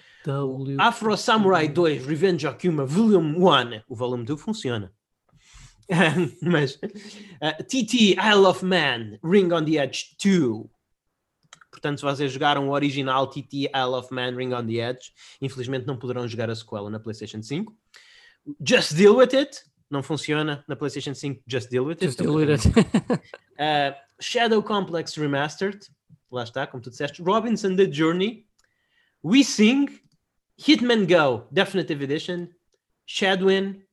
Afro Samurai 2 Revenge Akuma Volume 1, o Volume 2 funciona. Mas uh, eh, TT Isle of Man Ring on the Edge 2. Portanto, se vocês jogaram o original TT Isle of Man Ring on the Edge, infelizmente não poderão jogar a sequela na PlayStation 5. Just Deal With It, não funciona na PlayStation 5. Just Deal With It. Just deal with it. uh, Shadow Complex Remastered, lá está, como tu disseste. Robinson The Journey. We Sing. Hitman Go Definitive Edition. Shadwin.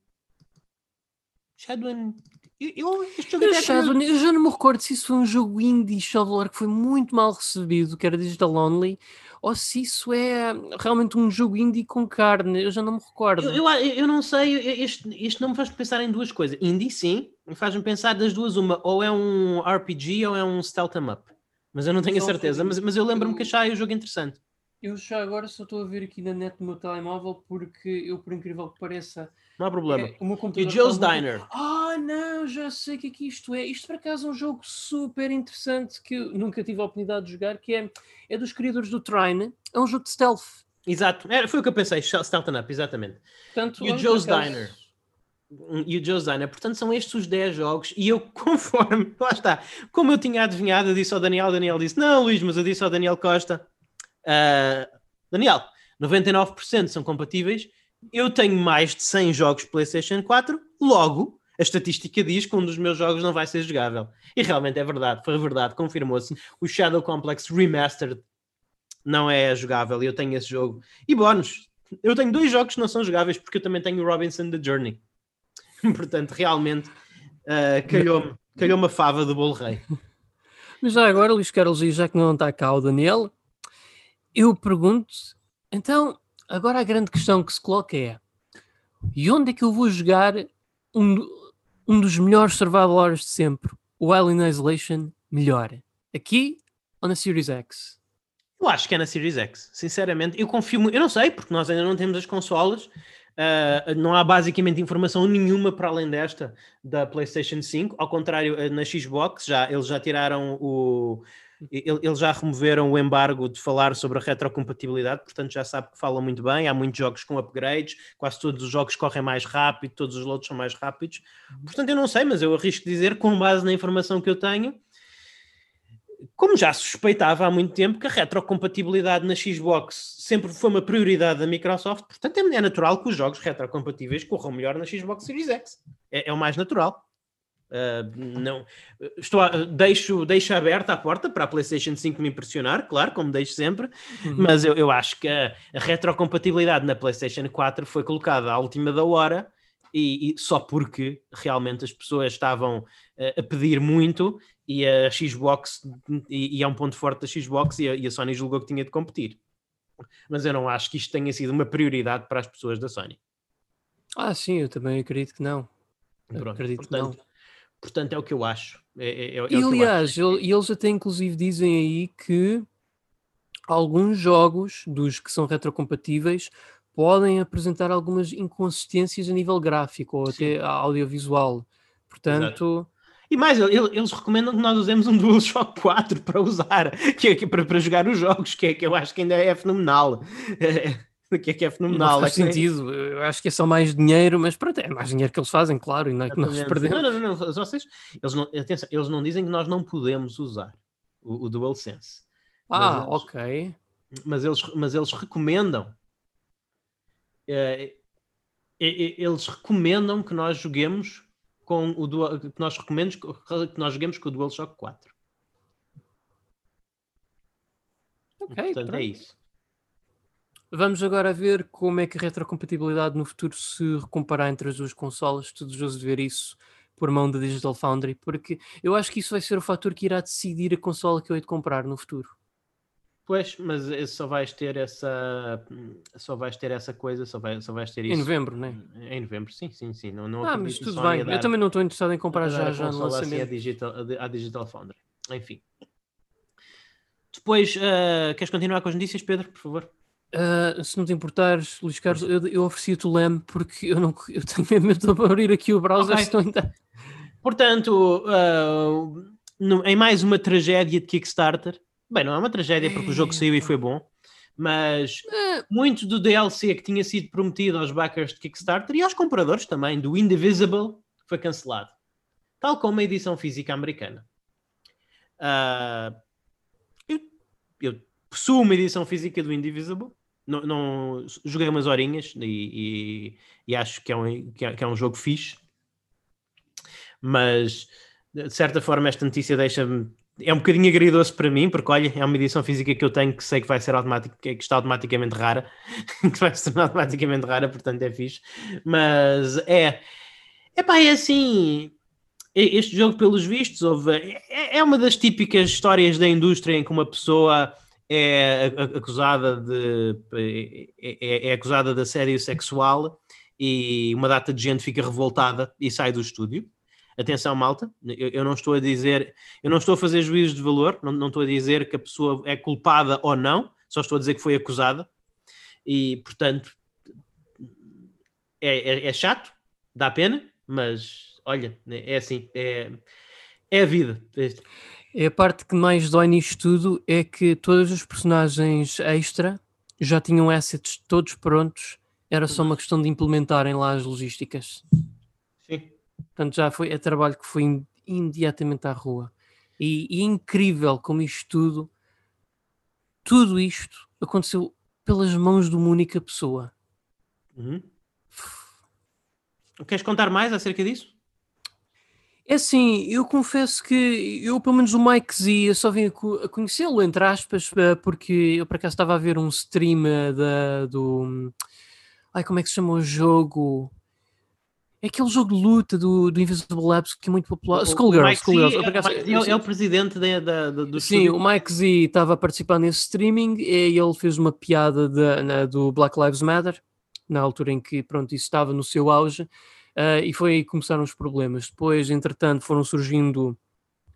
Shadwin. Eu, este jogo eu, Shadwin, eu já não me recordo se isso foi um jogo indie shoveler que foi muito mal recebido, que era Digital Only, ou se isso é realmente um jogo indie com carne, eu já não me recordo. Eu, eu, eu não sei, este, este não me faz pensar em duas coisas. Indie, sim, faz-me pensar das duas, uma, ou é um RPG ou é um Stealth em Up. Mas eu não tenho a certeza, mas, mas eu lembro-me que achei o jogo interessante. Eu já agora só estou a ver aqui na net no meu telemóvel porque eu, por incrível que pareça, não há problema. É, o meu computador e Joe's Diner. Ah, não, já sei o que é que isto é. Isto por acaso é um jogo super interessante que nunca tive a oportunidade de jogar, que é, é dos criadores do Trine. É um jogo de stealth. Exato, Era, foi o que eu pensei, Stealth Up, exatamente. Portanto, e o Joe's Diner. E o Joe's Diner. Portanto, são estes os 10 jogos. E eu, conforme, lá está, como eu tinha adivinhado, eu disse ao Daniel, Daniel disse: Não, Luís, mas eu disse ao Daniel Costa: uh, Daniel, 99% são compatíveis eu tenho mais de 100 jogos PlayStation 4, logo a estatística diz que um dos meus jogos não vai ser jogável. E realmente é verdade, foi verdade, confirmou-se. O Shadow Complex Remastered não é jogável e eu tenho esse jogo. E bónus, eu tenho dois jogos que não são jogáveis porque eu também tenho o Robinson The Journey. Portanto, realmente uh, calhou-me calhou a fava do bolo rei. Mas já agora, Luís Carlos, e já que não está cá o Daniel, eu pergunto, então, Agora a grande questão que se coloca é: e onde é que eu vou jogar um, um dos melhores survival horrors de sempre, o Alien Isolation, melhor? Aqui ou na Series X? Eu acho que é na Series X, sinceramente. Eu confio, eu não sei, porque nós ainda não temos as consolas. Uh, não há basicamente informação nenhuma para além desta da PlayStation 5. Ao contrário, na Xbox já eles já tiraram o, eles já removeram o embargo de falar sobre a retrocompatibilidade, portanto já sabe que falam muito bem. Há muitos jogos com upgrades, quase todos os jogos correm mais rápido, todos os loads são mais rápidos. Uhum. Portanto, eu não sei, mas eu arrisco dizer, com base na informação que eu tenho, como já suspeitava há muito tempo, que a retrocompatibilidade na Xbox sempre foi uma prioridade da Microsoft, portanto é natural que os jogos retrocompatíveis corram melhor na Xbox Series X. É, é o mais natural. Uh, não, estou a, deixo, deixo aberta a porta para a PlayStation 5 me impressionar, claro, como deixo sempre, uhum. mas eu, eu acho que a, a, retrocompatibilidade na PlayStation 4 foi colocada à última da hora e, e só porque realmente as pessoas estavam uh, a pedir muito e a Xbox, e, e, é um ponto forte da Xbox, e a, e a Sony julgou que tinha de competir. Mas eu não acho que isto tenha sido uma prioridade para as pessoas da Sony. Ah, sim, eu também acredito que não. Pronto, acredito portanto, que não Portanto, é o que eu acho. É, é, é, é e aliás, e eles até inclusive dizem aí que alguns jogos dos que são retrocompatíveis podem apresentar algumas inconsistências a nível gráfico ou Sim. até audiovisual. Portanto. Exato. E mais, eles recomendam que nós usemos um DualShock 4 para usar, que é para, para jogar os jogos, que é que eu acho que ainda é fenomenal. que é que é fenomenal. Não faz é sentido, eu acho que é só mais dinheiro, mas pronto, é mais dinheiro que eles fazem, claro, e não é que nós perdemos. Não, não, não, não. Vocês, eles, não atenção, eles não dizem que nós não podemos usar o, o DualSense. Ah, eles, ok. Mas eles, mas eles recomendam. É, eles recomendam que nós joguemos com o Dual, que nós recomendamos que nós joguemos com o DualShock 4. Ok, Portanto, pronto. é isso. Vamos agora ver como é que a retrocompatibilidade no futuro se recomparar entre as duas consolas. Estou desejoso de ver isso por mão da Digital Foundry, porque eu acho que isso vai ser o fator que irá decidir a consola que eu hei de comprar no futuro. Pois, mas só vais ter essa só vais ter essa coisa, só, vai, só vais ter isso. Em novembro, não é? Em novembro, sim, sim, sim. Não, não ah, mas tudo bem. Dar, eu também não estou interessado em comprar já, já no lançamento. Assim a, digital, a Digital Foundry. Enfim. Depois, uh, queres continuar com as notícias, Pedro, por favor? Uh, se não te importares, Luís Carlos, eu, eu ofereci-te o LAM porque eu, não, eu tenho medo de abrir aqui o browser. Okay. Ainda... Portanto, uh, no, em mais uma tragédia de Kickstarter, bem, não é uma tragédia porque o jogo saiu e foi bom, mas uh, muito do DLC que tinha sido prometido aos backers de Kickstarter e aos compradores também, do Indivisible, foi cancelado, tal como a edição física americana. eu, eu possuo uma edição física do Indivisible não, não, joguei umas horinhas e, e, e acho que é, um, que é, que, é, um jogo fixe, mas de certa forma esta notícia deixa-me. É um bocadinho agridoce para mim, porque olha, é uma edição física que eu tenho que sei que vai ser automática, que está automaticamente rara, que vai ser automaticamente rara, portanto é fixe. Mas é, é pá, é assim. Este jogo, pelos vistos, houve, é, é uma das típicas histórias da indústria em que uma pessoa é acusada de é, é, é, acusada de assédio sexual e uma data de gente fica revoltada e sai do estúdio. Atenção, malta, eu, eu não estou a dizer, eu não estou a fazer juízos de valor, não, não estou a dizer que a pessoa é culpada ou não, só estou a dizer que foi acusada e, portanto, é, é, é chato, dá pena, mas olha, é assim, é, é a vida. É a parte que mais dói nisto tudo é que todos os personagens extra já tinham assets todos prontos, era só uma questão de implementarem lá as logísticas. Sim. Portanto, já foi é trabalho que foi imediatamente à rua. E, e incrível como isto tudo, tudo isto aconteceu pelas mãos de uma única pessoa. Uhum. Queres contar mais acerca disso? É assim, eu confesso que eu, pelo menos o Mike Z, eu só vim a conhecê-lo, entre aspas, eh, porque eu por acaso estava a ver um stream eh, da, do. Ai, como é que se chama o jogo? É aquele jogo de luta do, do Invisible Labs que é muito popular. Skullgirl, Skullgirl. É, é, é, o presidente da, da, do Sim, estúdio. o Mike Z estava a participar nesse streaming e ele fez uma piada de, na, do Black Lives Matter, na altura em que pronto, isso estava no seu auge. Uh, e foi aí que começaram os problemas. Depois, entretanto, foram surgindo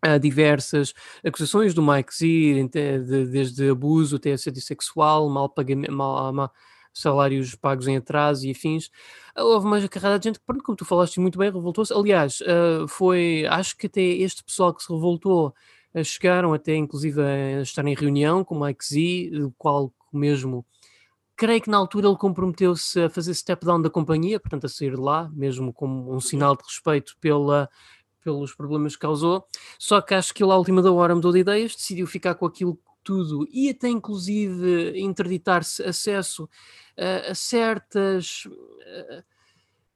uh, diversas acusações do Mike Z, de, desde abuso até assédio sexual, mal pagamento, mal, mal, salários pagos em atraso e afins. Uh, houve uma carrada de gente que, como tu falaste muito bem, revoltou-se. Aliás, foi, acho que até este pessoal que se revoltou chegaram até inclusive a estar em reunião com o Mike Z, o qual mesmo creio que na altura ele comprometeu-se a fazer step down da companhia, portanto a sair de lá, mesmo como um uhum. sinal de respeito pela, pelos problemas que causou. Só que acho que ele à última da hora mudou de ideias, decidiu ficar com aquilo tudo e até inclusive interditar-se acesso a, a certas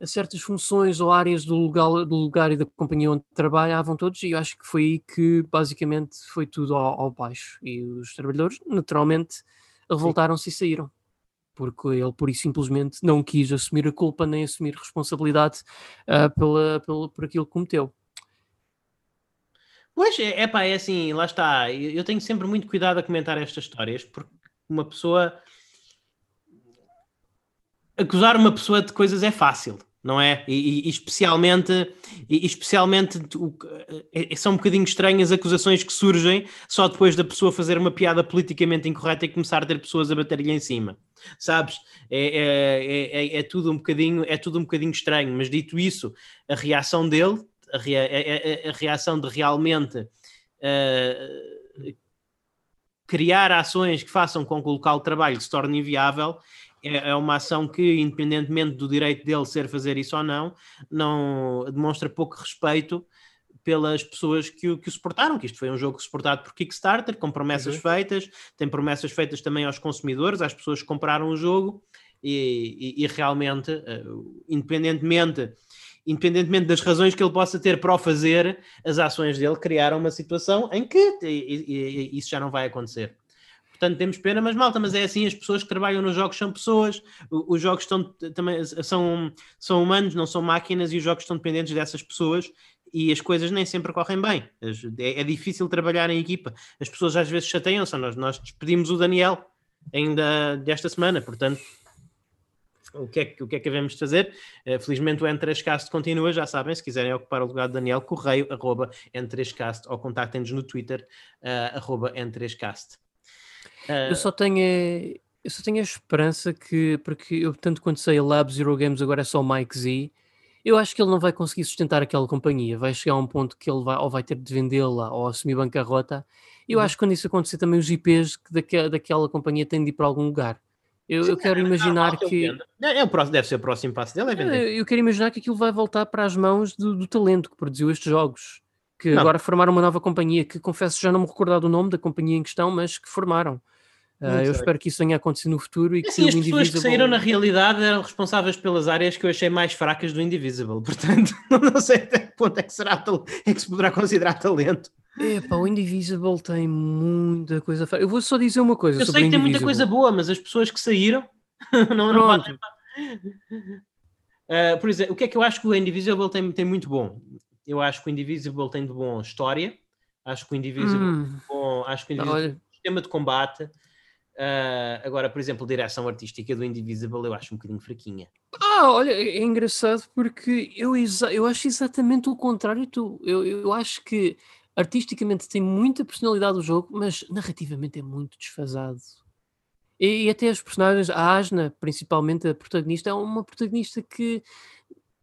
a certas funções ou áreas do lugar, do lugar e da companhia onde trabalhavam todos e eu acho que foi aí que basicamente foi tudo ao, ao baixo e os trabalhadores naturalmente revoltaram-se e saíram porque ele por isso simplesmente não quis assumir a culpa nem assumir responsabilidade uh, pela, pela, por aquilo que cometeu. Pois, é, é pá, é assim, lá está. Eu tenho sempre muito cuidado a comentar estas histórias, porque uma pessoa. Acusar uma pessoa de coisas é fácil não é? E, e especialmente, e especialmente é, são um bocadinho estranhas acusações que surgem só depois da pessoa fazer uma piada politicamente incorreta e começar a ter pessoas a bater-lhe em cima, sabes? É, é, é, é, tudo um bocadinho, é tudo um bocadinho estranho, mas dito isso, a reação dele, a, rea, a, a reação de realmente uh, criar ações que façam com que o local de trabalho se torne inviável é, é uma ação que, independentemente do direito dele ser fazer isso ou não, não demonstra pouco respeito pelas pessoas que o, que o suportaram, que isto foi um jogo suportado por Kickstarter, com promessas uhum. feitas, tem promessas feitas também aos consumidores, às pessoas que compraram o jogo, e, e, e realmente, uh, independentemente, independentemente das razões que ele possa ter para o fazer, as ações dele criaram uma situação em que isso já não vai acontecer. Portanto, temos pena, mas malta, mas é assim, as pessoas que trabalham nos jogos são pessoas, os jogos estão, também, são, são humanos, não são máquinas, e os jogos estão dependentes dessas pessoas e as coisas nem sempre correm bem. É, é difícil trabalhar em equipa. As pessoas às vezes chateiam-se. Nós, nós despedimos o Daniel ainda desta semana, portanto, o que é que, o que, é que devemos fazer? Uh, felizmente o N3Cast continua, já sabem, se quiserem ocupar o lugar de Daniel, correio, arroba N3Cast, ou contactem-nos no Twitter, uh, arroba N3Cast. Uh, eu só tenho eu só tenho a esperança que, porque eu tanto quanto sei a Lab Zero Games agora é só Mike Z, eu acho que ele não vai conseguir sustentar aquela companhia, vai chegar a um ponto que ele vai, ou vai ter de vendê-la ou assumir bancarrota, eu uhum. acho que quando isso acontecer também os IPs daquela, daquela companhia têm de ir para algum lugar. Eu, Sim, eu quero imaginar é que. É, é, o próximo, deve ser o próximo passo dele, é vender. Eu, eu quero imaginar que aquilo vai voltar para as mãos do, do talento que produziu estes jogos. Que não. agora formaram uma nova companhia, que confesso já não me recordar do nome da companhia em questão, mas que formaram. Uh, eu espero que isso venha a acontecer no futuro e que assim, as pessoas que saíram na realidade eram responsáveis pelas áreas que eu achei mais fracas do Indivisible, portanto não sei até que ponto é que será é que se poderá considerar talento. Epá, o Indivisible tem muita coisa. Eu vou só dizer uma coisa. Eu sei que tem muita coisa boa, mas as pessoas que saíram não, não podem. Uh, por exemplo, o que é que eu acho que o Indivisible tem, tem muito bom? Eu acho que o Indivisible tem de bom história, acho que o Indivisible hum. bom, acho que o Indivisible tem sistema de combate. Uh, agora, por exemplo, a direção artística do Indivisible eu acho um bocadinho fraquinha. Ah, olha, é engraçado porque eu, eu acho exatamente o contrário. Tu, eu, eu acho que artisticamente tem muita personalidade o jogo, mas narrativamente é muito desfasado. E, e, até as personagens, a Asna, principalmente a protagonista, é uma protagonista que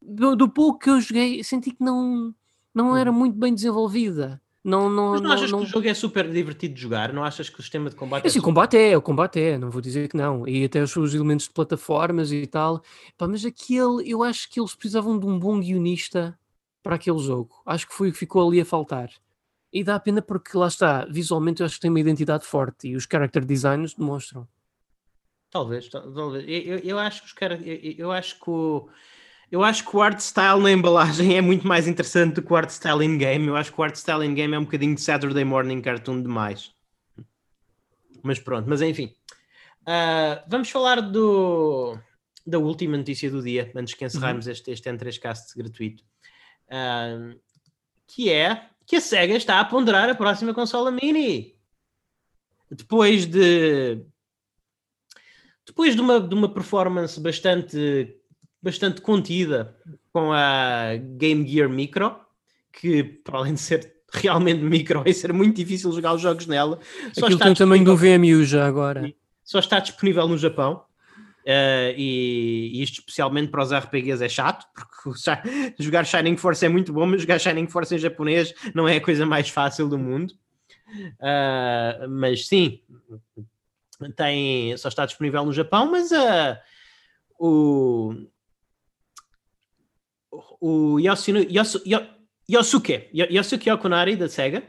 do, do pouco que eu joguei senti que não, não era uhum. muito bem desenvolvida. Não, não, Mas não, não achas não... que o jogo é super divertido de jogar? Não achas que o sistema de combate é, é super... o combate é, o combate é, não vou dizer que não. E até os, os elementos de plataformas e tal. Pá, mas aquele, eu acho que eles precisavam de um bom guionista para aquele jogo. Acho que foi o que ficou ali a faltar. E dá pena porque lá está, visualmente eu acho que tem uma identidade forte e os character designs demonstram. Talvez, talvez. Eu, eu acho que os caras, eu, eu, acho que o eu acho que o art style na embalagem é muito mais interessante do que o art style in game. Eu acho que o art style in game é um bocadinho de Saturday morning cartoon demais. Mas pronto, mas enfim. Uh, vamos falar do da última notícia do dia, antes que encerrarmos uhum. este, este N3Cast gratuito. Uh, que é que a SEGA está a ponderar a próxima consola mini. Depois de depois de uma, de uma performance bastante, bastante contida com a Game Gear Micro, que para além de ser realmente micro, vai ser muito difícil jogar os jogos nela. Só Aquilo está tem também do VMU já agora. Só está disponível no Japão. Uh, e, e, isto especialmente para os RPGs é chato, porque jogar Shining Force é muito bom, mas jogar Shining Force em japonês não é a coisa mais fácil do mundo. Uh, mas sim, tem, só está disponível no Japão, mas uh, o, o Yoshino, Yosu, Yosuke, Yosuke Okunari da Sega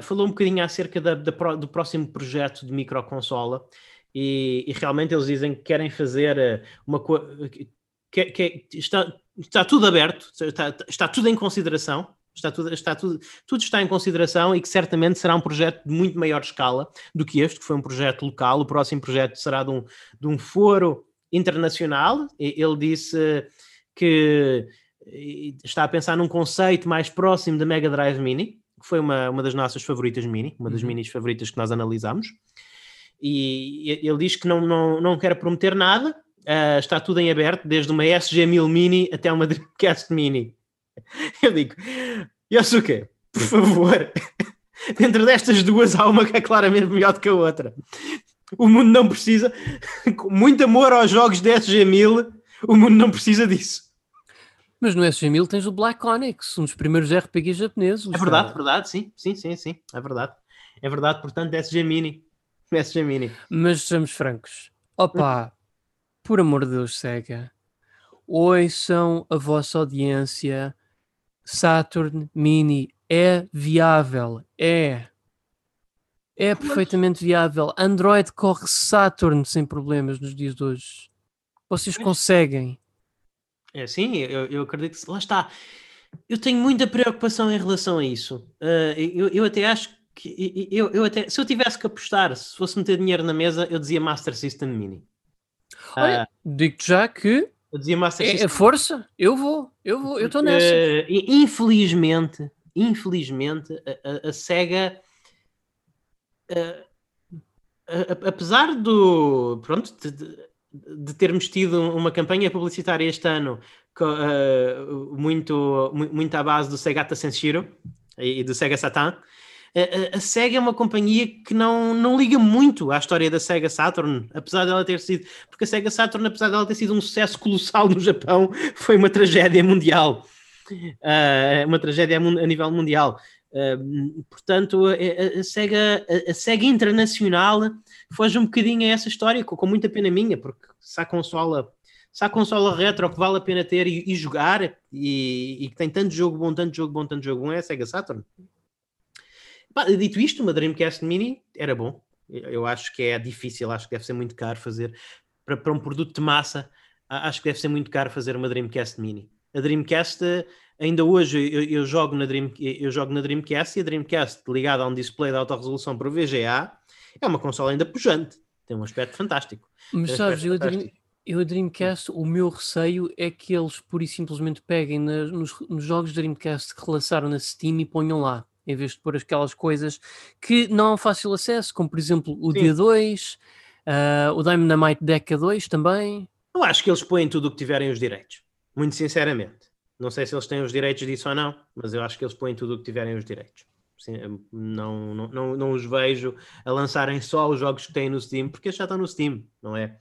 falou um bocadinho acerca da, da, do próximo projeto de microconsola e, e, realmente eles dizem que querem fazer eh, uma coisa que, que, está, está tudo aberto, está, está tudo em consideração, está tudo, está tudo, tudo está em consideração e que certamente será um projeto de muito maior escala do que este, que foi um projeto local. O próximo projeto será de um, de um foro internacional. Ele disse que está a pensar num conceito mais próximo da Mega Drive Mini, que foi uma, uma das nossas favoritas Mini, uma das uhum. minis favoritas que nós analisamos e ele diz que não, não, não quer prometer nada, uh, está tudo em aberto, desde uma SG1000 Mini até uma Dreamcast Mini. Eu digo, Yosuke, por favor, dentro destas duas há uma que é claramente melhor do que a outra. O mundo não precisa, com muito amor aos jogos de SG1000, o mundo não precisa disso. Mas no SG1000 tens o Black Onyx, um dos primeiros RPGs japoneses. É verdade, verdade, sim, sim, sim, sim, é verdade. É verdade, portanto, SG Mini. SG Mini. Mas sejamos francos. Opa, por amor de Deus, Sega. Ouçam a vossa audiência. Saturn Mini é viável. É. É perfeitamente viável. Android corre Saturn sem problemas nos dias de hoje. Vocês conseguem. É sim, eu, eu acredito que lá está. Eu tenho muita preocupação em relação a isso. Uh, eu, eu até acho que eu, eu até, se eu tivesse que apostar, se fosse meter dinheiro na mesa, eu dizia Master System Mini. Olha, uh, digo-te já que Eu dizia Master é, System. É força, eu vou, eu vou, eu estou nessa. Uh, infelizmente, infelizmente, a, a, a SEGA. Uh, apesar do pronto de, de, de, termos tido uma campanha publicitária este ano uh, muito, muito à base do Segata Senshiro e do Sega Saturn, a, a, Sega é uma companhia que não, não liga muito à história da Sega Saturn, apesar dela ter sido, porque a Sega Saturn, apesar dela ter sido um sucesso colossal no Japão, foi uma tragédia mundial, uh, uma tragédia a nível mundial. Portanto, a, a, Sega, a, a, Sega Internacional foge um bocadinho a essa história, com, com muita pena minha, porque se a consola se há consola retro que vale a pena ter e, e jogar e, e, que tem tanto jogo bom, tanto jogo bom, tanto jogo bom, é a Sega Saturn. dito isto, uma Dreamcast Mini era bom. Eu acho que é difícil, acho que deve ser muito caro fazer para, para um produto de massa. Acho que deve ser muito caro fazer uma Dreamcast Mini. A Dreamcast, ainda hoje eu, eu, jogo na Dream, eu jogo na Dreamcast e a Dreamcast ligada a um display de alta resolução para VGA é uma consola ainda pujante. Tem um aspecto fantástico. Mas sabes, eu, eu a Dreamcast, o meu receio é que eles pura e simplesmente peguem na, nos, nos, jogos Dreamcast que relançaram na Steam e ponham lá, em vez de pôr aquelas coisas que não há fácil acesso, como por exemplo o Sim. D2, uh, ah, o Dynamite Deca 2 também. Eu acho que eles põem tudo o que tiverem os direitos, muito sinceramente. Não sei se eles têm os direitos disso ou não, mas eu acho que eles põem tudo o que tiverem os direitos. Sim, não, não, não, não os vejo a lançarem só os jogos que têm no Steam, porque já estão no Steam, não é?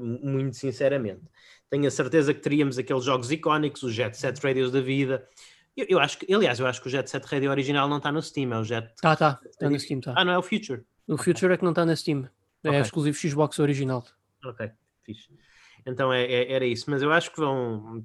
muito sinceramente. Tenho a certeza que teríamos aqueles jogos icónicos, os Jet Set Radios da vida. Eu, eu, acho que, aliás, eu acho que o Jet Set Radio original não está no Steam, é o Jet. Tá, tá, está no Steam, tá. Ah, não é o Future. O. Future é que não está na Steam. É okay. exclusivo Xbox original. Ok, fixe. Então é, é, era isso, mas eu acho que vão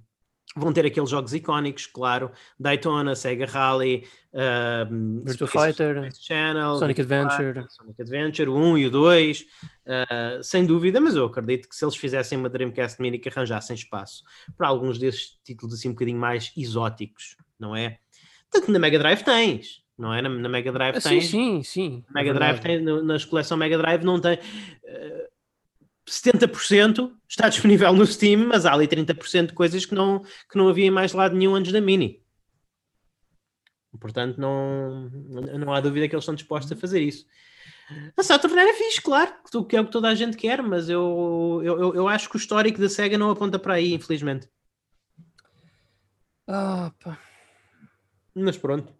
Vão ter aqueles jogos icónicos, claro, Daytona, Sega Rally, uh, Virtua Fighter, Channel, Sonic Adventure, Sonic Adventure, o 1 e o 2, uh, sem dúvida, mas eu acredito que se eles fizessem uma Dreamcast Mini que arranjassem espaço para alguns desses títulos assim um bocadinho mais exóticos, não é? Tanto na Mega Drive tens, não é? Na, na Mega Drive ah, tens. Sim, sim, sim. Mega é Drive tem, nas coleção Mega Drive não tem. Uh, 70% está disponível no Steam, mas há ali 30% de coisas que não, que não havia em mais lado nenhum antes da Mini. Portanto, não, não há dúvida que eles estão dispostos a fazer isso. A Saturn era fixe, claro, que é o que toda a gente quer, mas eu, eu, eu acho que o histórico da SEGA não aponta para aí, infelizmente. Ah, pá. Mas pronto.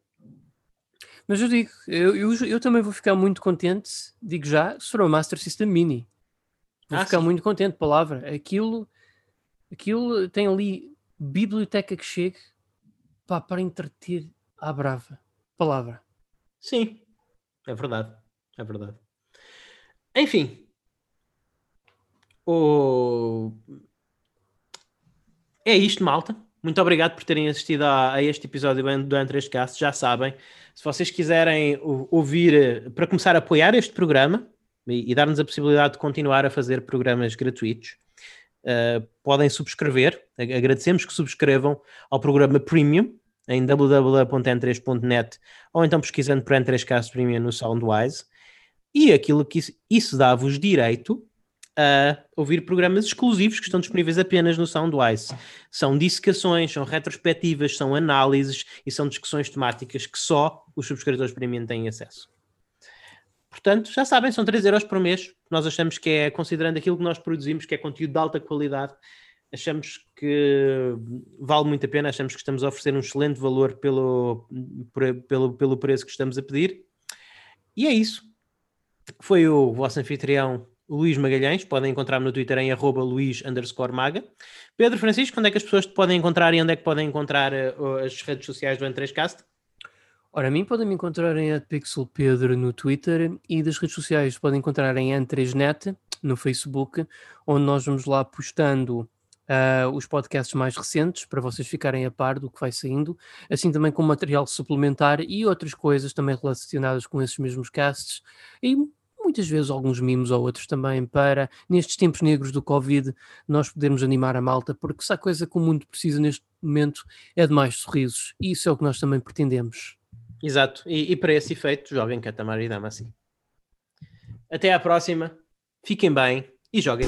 Mas eu digo, eu, eu, eu também vou ficar muito contente, digo já, se for o Master System Mini. Vou ah, ficar sim. muito contente, palavra. Aquilo, aquilo tem ali biblioteca que chegue pá, para entreter à brava. Palavra. Sim, é verdade. É verdade. Enfim. O... É isto, malta. Muito obrigado por terem assistido a, a este episódio do Entre Cast. Já sabem, se vocês quiserem ouvir, eh, para começar a apoiar este programa, e, dar-nos a possibilidade de continuar a fazer programas gratuitos. Uh, podem subscrever, agradecemos que subscrevam ao programa Premium em www.n3.net ou então pesquisando por N3Cast Premium no Soundwise e aquilo que isso, isso dá-vos direito a ouvir programas exclusivos que estão disponíveis apenas no Soundwise. São dissecações, são retrospectivas, são análises e são discussões temáticas que só os subscritores premium têm acesso. Portanto, já sabem, são 3 euros por mês. Nós achamos que é, considerando aquilo que nós produzimos, que é conteúdo de alta qualidade, achamos que vale muito a pena, achamos que estamos a oferecer um excelente valor pelo, pelo, pelo preço que estamos a pedir. E é isso. Foi o vosso anfitrião Luís Magalhães, podem encontrar-me no Twitter em arroba luís maga. Pedro Francisco, onde é que as pessoas te podem encontrar e onde é que podem encontrar uh, as redes sociais do N3Cast? Ora, a mim podem me encontrar em @pixelpedro no Twitter e das redes sociais podem encontrar em N3Net no Facebook, onde nós vamos lá postando uh, os podcasts mais recentes para vocês ficarem a par do que vai saindo, assim também com material suplementar e outras coisas também relacionadas com esses mesmos casts e muitas vezes alguns mimos ou outros também para, nestes tempos negros do Covid, nós podermos animar a malta, porque se há coisa que o mundo precisa neste momento é de mais sorrisos e isso é o que nós também pretendemos. Exato, e, e, para esse efeito, joguem Katamari Damacy. Até à próxima, fiquem bem e joguem